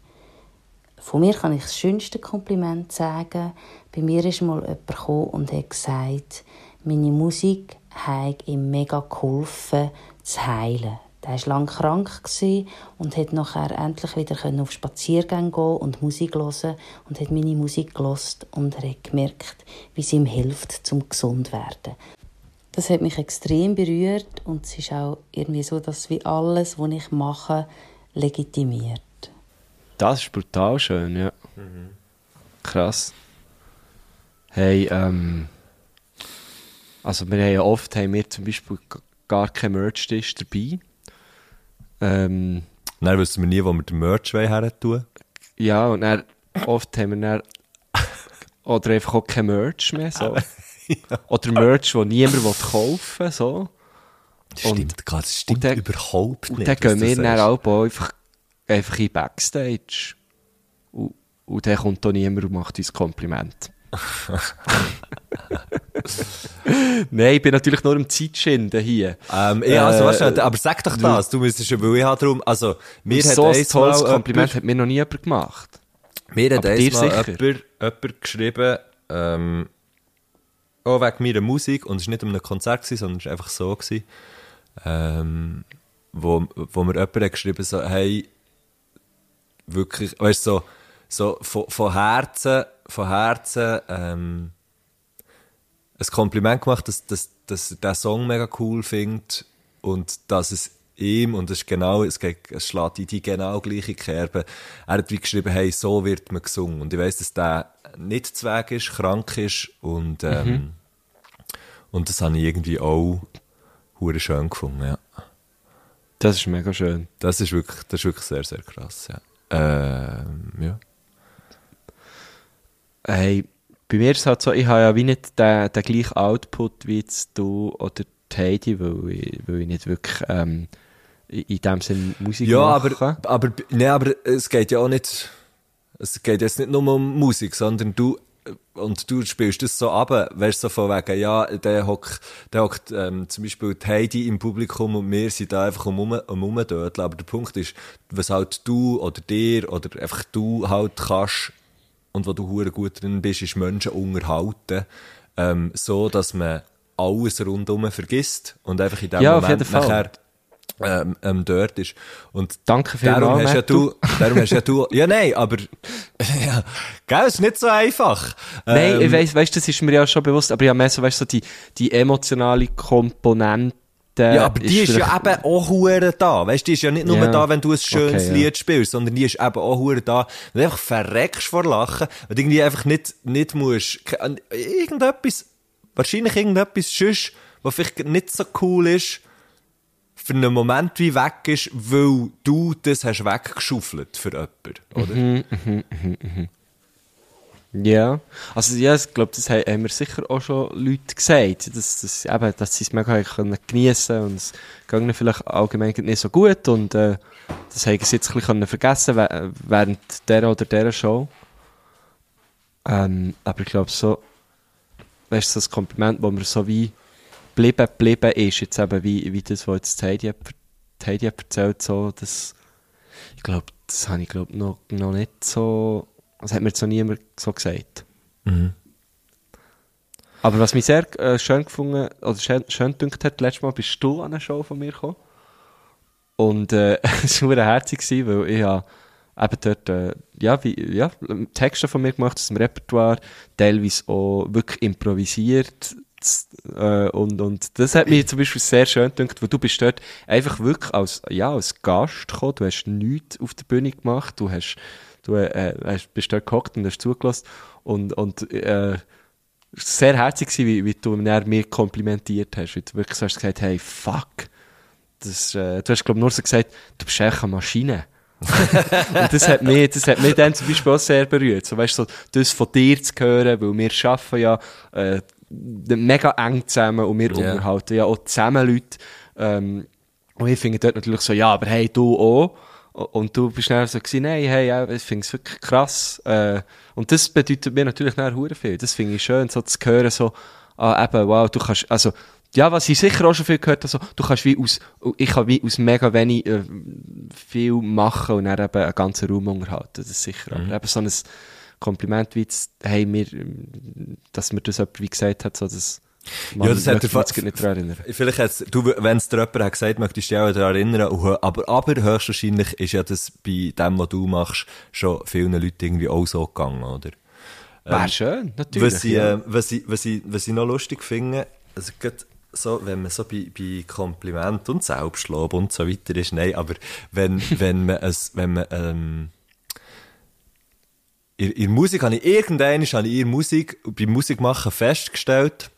Von mir kann ich das schönste Kompliment sagen. Bei mir ist mal jemand gekommen und hat gesagt, meine Musik hat ihm mega geholfen, zu heilen. Der war lange krank und hat nachher endlich wieder auf Spaziergänge gehen und Musik hören und hat meine Musik gelost und hat gemerkt, wie sie ihm hilft, zum gesund zu werden. Das hat mich extrem berührt und es ist auch irgendwie so, dass wie alles, was ich mache, legitimiert. Das ist brutal schön, ja. Krass. Hey, ähm. Also, wir haben ja oft haben wir zum Beispiel gar kein Merch-Tisch dabei. Ähm, dann wissen wir nie, wo wir den Merch her tun. ja, und dann, oft haben wir dann, oder einfach auch kein Merch mehr, so. Oder Merch, das niemand kaufen will, so. Das Und- stimmt, gar- das stimmt und dann- überhaupt Und nicht. dann was gehen wir dann auch einfach, einfach in Backstage. Und, und dann kommt da niemand und macht uns Kompliment. *laughs* Nein, ich bin natürlich nur im Zeitschinden hier. Ähm, ja, also, Äh, weißt du, aber sag doch das, du müsstest ja, weil ich habe darum, also, mir hat so ein tolles mal Kompliment jemand- hat mir noch nie jemand gemacht. Mir hat einmal jemand, jemand geschrieben, ähm, auch wegen meiner Musik, und es war nicht um ein Konzert, gewesen, sondern es war einfach so, gewesen, ähm, wo, wo mir jemand hat geschrieben so, hey, wirklich, weißt du, so, so von, von Herzen, von Herzen, ähm, ein Kompliment gemacht, dass, dass, dass er den Song mega cool findet und dass es ihm, und es ist genau, es, geht, es schlägt in die genau gleiche Kerbe, er hat wie geschrieben, hey, so wird man gesungen. Und ich weiss, dass der nicht zu Weg ist, krank ist und, ähm, und das habe ich irgendwie auch hure schön gefunden, ja. Das ist mega schön. Das ist wirklich, das ist wirklich sehr, sehr krass, ja. Ähm, ja. Hey, bei mir ist es halt so, ich habe ja wie nicht den, den gleichen Output wie jetzt du oder Heidi, weil ich, weil ich nicht wirklich ähm, in dem Sinn Musik Ja, mache. aber, aber, nee, aber es geht ja auch nicht, es geht jetzt nicht nur um Musik, sondern du, und du spielst das so ab, weißt so von wegen, ja, der hockt, der hockt, ähm, zum Beispiel die Heidi im Publikum und wir sind da einfach um, um, um. Aber der Punkt ist, was halt du oder dir oder einfach du halt kannst und wo du hure gut drin bist, ist Menschen unterhalten, ähm, so, dass man alles rundum vergisst und einfach in dem Ja, Moment nachher ähm, ähm, dort ist. Und Danke darum vielmals, hast ja du, *laughs* darum hast ja du, ja nein, aber, *laughs* ja, gell, ist nicht so einfach. Nein, Ähm, ich weiss, weißt, das ist mir ja schon bewusst, aber ja mehr so, weißt, so die, die emotionale Komponente. Ja, aber die ist, ja eben auch hure da. Weißt die ist ja nicht nur Ja. da, wenn du ein schönes Okay, ja. Lied spielst, sondern die ist eben auch hure da, wenn du einfach verreckst vor Lachen und irgendwie einfach nicht, nicht musst, irgendetwas, wahrscheinlich irgendetwas sonst, was vielleicht nicht so cool ist, für einen Moment wie weg ist, weil du das hast weggeschaufelt für jemanden, oder? Mhm. Ja, also ja, ich glaube, das haben mir sicher auch schon Leute gesagt, dass, dass, eben, dass sie es mega haben können geniessen und es ging ihnen vielleicht allgemein nicht so gut und äh, das haben sie jetzt ein bisschen vergessen während der oder der Show. Ähm, aber ich glaube so, weißt du, ein Kompliment, wo mir so wie geblieben, geblieben ist, jetzt eben wie, wie das, was jetzt Heidi, hat- Heidi hat erzählt, so, das, ich glaube, das habe ich glaub, noch, noch nicht so. Das hat mir jetzt noch niemand so gesagt. Aber was mich sehr äh, schön gefunden oder schön, schön gedünkt hat, letztes Mal bist du an einer Show von mir gekommen. Und äh, *laughs* es war herzig, weil ich habe eben dort äh, ja, wie, ja, Texte von mir gemacht aus dem Repertoire, teilweise auch wirklich improvisiert. Äh, und, und das hat mich zum Beispiel sehr schön gedünkt, weil du bist dort einfach wirklich als, ja, als Gast gekommen, du hast nichts auf der Bühne gemacht, du hast, du äh, hast, bist dort gehockt und hast zugelassen und, und äh, sehr herzig gewesen, wie, wie du mir komplimentiert hast, wie du wirklich so hast gesagt, hey, fuck, das, äh, du hast glaube nur so gesagt, du bist echt eine Maschine. *laughs* und das hat mich, das hat mich dann zum Beispiel auch sehr berührt. So, weißt du, so, das von dir zu hören, weil wir arbeiten ja, äh, mega eng zusammen und wir Ja. unterhalten ja auch zusammen Leute, ähm, und ich finde dort natürlich so, ja, aber hey, du auch. Und du bist dann so gewesen, nein, hey, ich finde es wirklich krass. Äh, und das bedeutet mir natürlich nachher hure viel. Das finde ich schön, so zu hören, so, ah, eben, wow, du kannst, also, ja, was ich sicher auch schon viel gehört habe, so, du kannst wie aus, ich kann wie aus mega wenig äh, viel machen und dann eben einen ganzen Raum unterhalten. Das ist sicher. Aber eben so ein Kompliment wie jetzt, hey, mir, dass mir das jemand wie gesagt hat, so, das, man Ja, das hat mich jetzt nicht daran erinnern. Vielleicht hat's, du, wenn es dir jemand hat gesagt, möchtest du dich auch daran erinnern, aber, aber höchstwahrscheinlich ist ja das bei dem, was du machst, schon vielen Leuten irgendwie auch so gegangen, oder? Wäre schön, natürlich. Was ich, äh, was, ich, was, ich, was ich noch lustig finde, also gerade so, wenn man so bei, bei Kompliment und Selbstlob und so weiter ist, nein, aber wenn, *laughs* wenn man es, wenn man, ähm, in, in Musik habe ich irgendwann habe ich in Musik, beim Musikmachen festgestellt,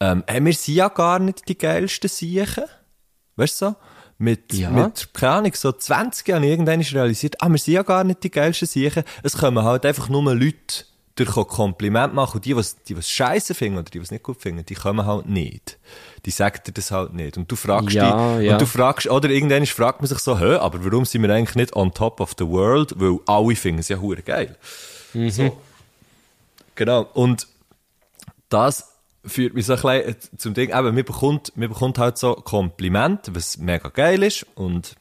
ähm, hey, wir sind ja gar nicht die geilsten Siechen. Weißt du so? Mit, Ja. mit, keine Ahnung, so 20 habe ich irgendwann realisiert, ah, wir sind ja gar nicht die geilsten Siechen. Es kommen halt einfach nur Leute durch Kompliment machen und die, was, die was scheiße finden oder die, was nicht gut finden, die kommen halt nicht. Die sagen dir das halt nicht. Und du fragst Ja, dich, ja. und du fragst, oder irgendwann fragt man sich so, hä, aber warum sind wir eigentlich nicht on top of the world? Weil alle finden es ja hure geil. So. Genau. Und das führt mich so ein bisschen zum Ding, eben, man bekommt, man bekommt halt so Kompliment, was mega geil ist und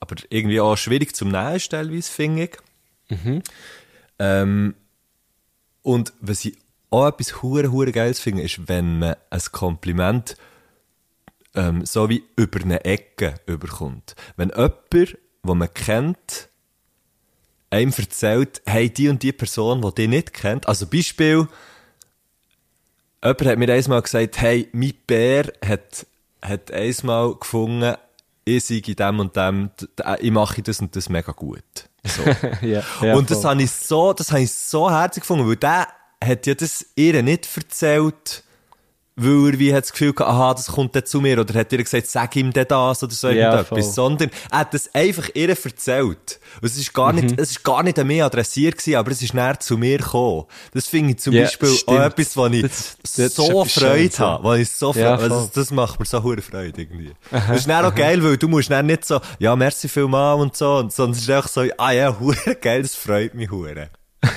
aber irgendwie auch schwierig zum Nehmen ist teilweise, finde ich. Ähm, und was ich auch etwas hure hure geiles finde, ist, wenn man ein Kompliment ähm, so wie über eine Ecke überkommt. Wenn jemand, wo man kennt, einem erzählt, hey, die und die Person, die dich nicht kennt, also Beispiel, jemand hat mir einmal gesagt, hey, mein Bär hat, hat einmal gefunden, ich sei in dem und dem, ich mache das und das mega gut. So. *laughs* ja, ja, und das voll. habe ich so, das habe ich so herzig gefunden, weil der hat ja das ihr nicht erzählt, weil er wie hat das Gefühl gehabt, aha, das kommt dann zu mir, oder hat ihr gesagt, sag ihm denn das, oder so Ja, irgendetwas, voll. sondern er hat das einfach ihr erzählt. Und es ist gar Mhm. nicht, es ist gar nicht an mich adressiert gewesen, aber es ist näher zu mir gekommen. Das finde ich zum Ja, Beispiel auch stimmt. etwas, wo ich Das- das so Freude habe, wo ich so Ja, Freude, also das macht mir so hure Freude irgendwie. Das ist dann auch geil, weil du musst dann nicht so, ja, merci vielmal und so, und- sondern es ist einfach so, ah ja, hure geil, das freut mich hure. *laughs*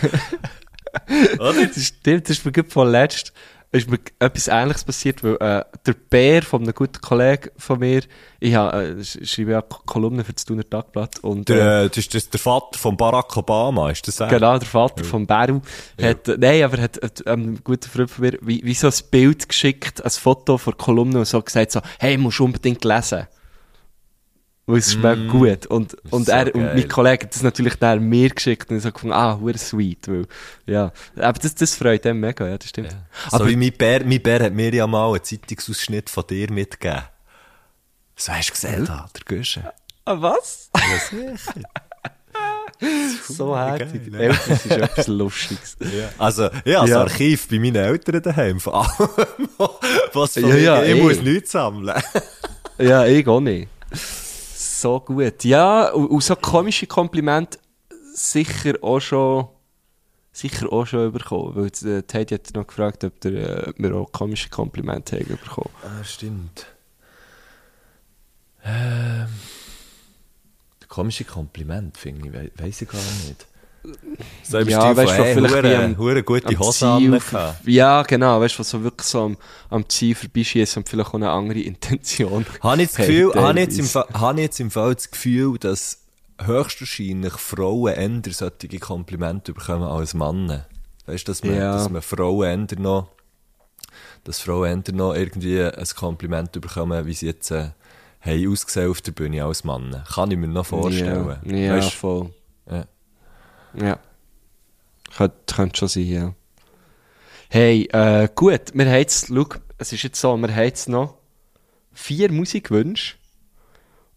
Oder? Das stimmt, das ist mir gerade vorletzt ist mir etwas Ähnliches passiert, weil äh, der Bär von einem guten Kollegen von mir, ich hab, äh, sch- schreibe ja Kolumnen für das Thuner Tagblatt und Der, äh, das ist das der Vater von Barack Obama, ist das er? Genau, der Vater von Beru hat, äh, nein, aber hat, hat ähm, ein guter Freund von mir, wie, wie so ein Bild geschickt, ein Foto von Kolumne und so gesagt so, hey, musst unbedingt lesen. Weil es schmeckt gut. Und, und so er, und geil. mein Kollege hat das natürlich dann mir geschickt und ich so gefunden, ah, hure sweet, weil, ja. Aber das, das freut ihn mega, ja, das stimmt. so wie mein Bär, mein Bär hat mir ja mal einen Zeitungsausschnitt von dir mitgegeben. So hast du gesehen, da, der Güsche. Ah, was? Ja, sicher. *laughs* So herzig. geil, ne? Eltern ist etwas Lustiges. *laughs* Also, ja, das Ja. Archiv bei meinen Eltern daheim, von allem, *laughs* was von Ja, ja, ich eh. muss nichts sammeln. Ja, ich auch nicht. So gut. Ja, und, und so komische Komplimente sicher auch schon, sicher auch schon bekommen. Weil äh, Heidi hat noch gefragt, ob der, äh, wir auch komische Komplimente haben bekommen. Ah, stimmt. Ähm, komische Kompliment, finde ich, we weiss ich gar nicht. So im Ja, Stil weißt von, hey, vielleicht hure, am- hure gute Hose an. Ja, genau. Weißt du, was so wirklich so am, am Ziel vorbeischießen und vielleicht auch eine andere Intention. *laughs* Habe ich das Hey, habe ich jetzt im. Fall, habe ich jetzt im Fall das Gefühl, dass höchstwahrscheinlich Frauen eher solche Komplimente bekommen als Männer. Weißt du, dass man, Ja. dass man Frauen eher noch, dass Frauen eher noch irgendwie ein Kompliment bekommen, wie sie jetzt, äh, haben ausgesehen auf der Bühne als Männer. Kann ich mir noch vorstellen. Ja, ja Weißt voll. Ja. Ja. Könnte, könnte schon sein, ja. Hey, äh, gut, wir haben jetzt, schau, es ist jetzt so, wir haben jetzt noch vier Musikwünsche.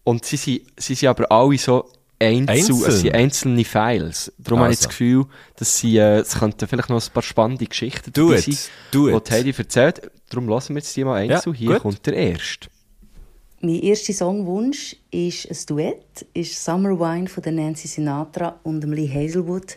Und sie sind, sie sind aber alle so einzeln, Einzeln? es sind einzelne Files. Darum habe ich Also. das Gefühl, dass sie, äh, es könnten vielleicht noch ein paar spannende Geschichten Do dabei it, sein, do die it. Heidi erzählt. Darum lassen wir jetzt die mal einzeln. Ja, Hier gut. kommt der erste. Mein erster Songwunsch ist ein Duett, ist Summer Wine von der Nancy Sinatra und Lee Hazelwood.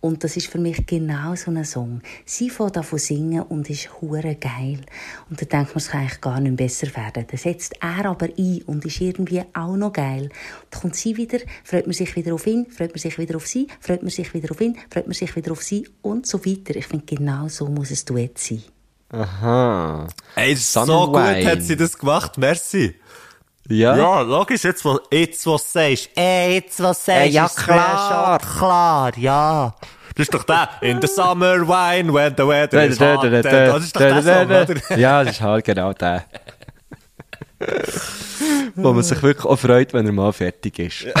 Und das ist für mich genau so ein Song. Sie fängt an zu singen und ist hure geil. Und da denkt man, es kann eigentlich gar nicht besser werden. Dann setzt er aber ein und ist irgendwie auch noch geil. Dann kommt sie wieder, freut man sich wieder auf ihn, freut man sich wieder auf sie, freut man sich wieder auf ihn, freut man sich wieder auf sie und so weiter. Ich finde, genau so muss ein Duett sein. Aha. Ey, so gut hat sie das gemacht, merci. Ja? Ja, logisch, jetzt, was, jetzt, was du sagst. Ey, jetzt, was du sagst. Äh, ja, klar. schon Klar, ja. Das ist doch der. In the summer wine, when the weather is hot. da, Das da, ist doch der Song, oder? Ja, das ist halt genau der. *laughs* Wo man sich wirklich auch freut, wenn er mal fertig ist. *laughs*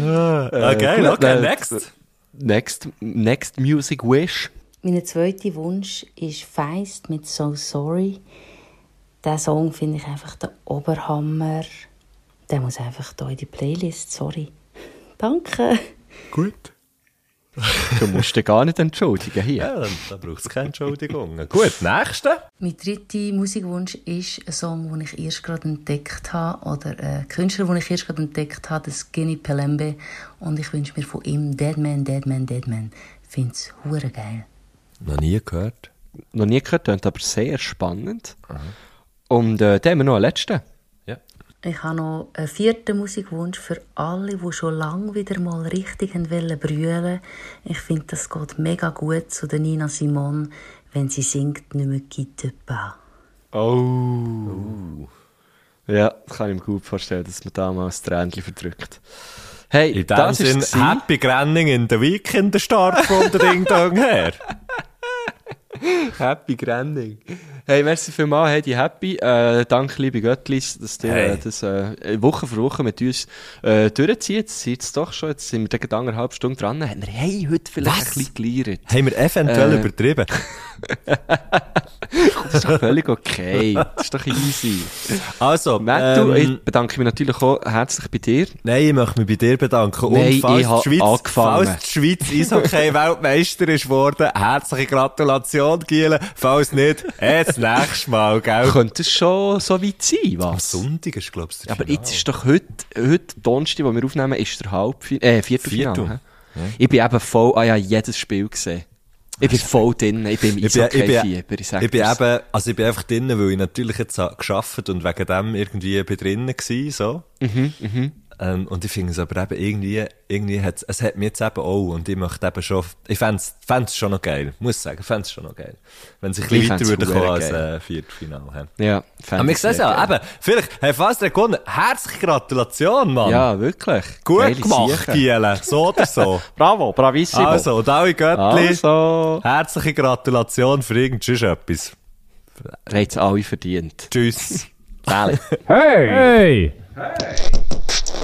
Ah, okay, äh, next. Next, next Music Wish. Mein zweiter Wunsch ist Feist mit So Sorry. Der Song finde ich einfach der Oberhammer. Der muss einfach hier in die Playlist, sorry. Danke. Gut. *laughs* Du musst dich gar nicht entschuldigen hier. Ja, dann, dann braucht es keine Entschuldigung. Gut, nächste. Mein dritter Musikwunsch ist ein Song, den ich erst gerade entdeckt habe, oder ein Künstler, den ich erst gerade entdeckt habe, das Skinny Pelembe. Und ich wünsche mir von ihm Dead Man, Dead Man, Dead Man. Ich finde es hure geil. Noch nie gehört. Noch nie gehört, klingt aber sehr spannend. Und äh, dann haben wir noch einen letzten. Ja. Ich habe noch einen vierten Musikwunsch für alle, die schon lange wieder mal richtig wollen brüllen. Ich finde, das geht mega gut zu der Nina Simone, wenn sie singt «Ne me quitte pas». Oh. Ja, das kann ich mir gut vorstellen, dass man da mal ein Tränchen verdrückt. Hey, In dem das Sinn, ist Happy Grenning in the Weekend, der Start von der Ding Dong her. *laughs* Happy Grending. Hey, merci vielmals, Heidi Happy. Äh, danke, liebe Göttlis, dass du Hey. äh, das äh, Woche für Woche mit uns äh, durchzieht. Jetzt seid es doch schon, jetzt sind wir gegen anderthalb Stunden dran. Haben wir hey, heute vielleicht Was? ein bisschen geleiert. Haben wir eventuell Äh. übertrieben? *laughs* Das ist doch völlig okay. Das ist doch easy. Also, Matt, ähm, ich bedanke mich natürlich auch herzlich bei dir. Nein, ich möchte mich bei dir bedanken. Nein, Und falls ich hab die Schweiz, angefangen. falls die Schweiz Eishockey-Weltmeister ist *laughs* worden, herzliche Gratulation, Giele. Falls nicht, eh, das nächste Mal, gell? Könnte es schon so weit sein, Am was? Sonntag ist, glaubst du, der Aber jetzt ist doch heute, heute Donnerstag, wo wir aufnehmen, ist der Halbfinale, äh, Viertelfinale. Viertel. hä? Ich bin eben voll, ah ja, jedes Spiel gesehen. Ich bin voll drin, ich bin im Ich ich Eishockey-Fieber, ich sag ich bin eben, also ich bin einfach drinnen, weil ich natürlich jetzt habe geschafft und wegen dem irgendwie bin drinnen gsi, so. Mhm, Ähm, und ich finde es aber eben irgendwie, irgendwie hat es hat mich jetzt eben auch, und ich möchte eben schon, ich fände es schon noch geil, muss sagen, fände es schon noch geil. Wenn sie ein Ich bisschen weiter würde kommen als äh, Viertelfinale. Ja, Aber wir sehen es auch, eben, vielleicht, Herr Faster gewonnen, herzliche Gratulation, Mann. Ja, wirklich. Gut Geile gemacht. Giele, so oder so. *laughs* Bravo, bravissimo. also, und alle Göttli, Also, herzliche Gratulation für irgendetwas. ihr habt es alle verdient. Tschüss. Ehrlich. Hey! Hey!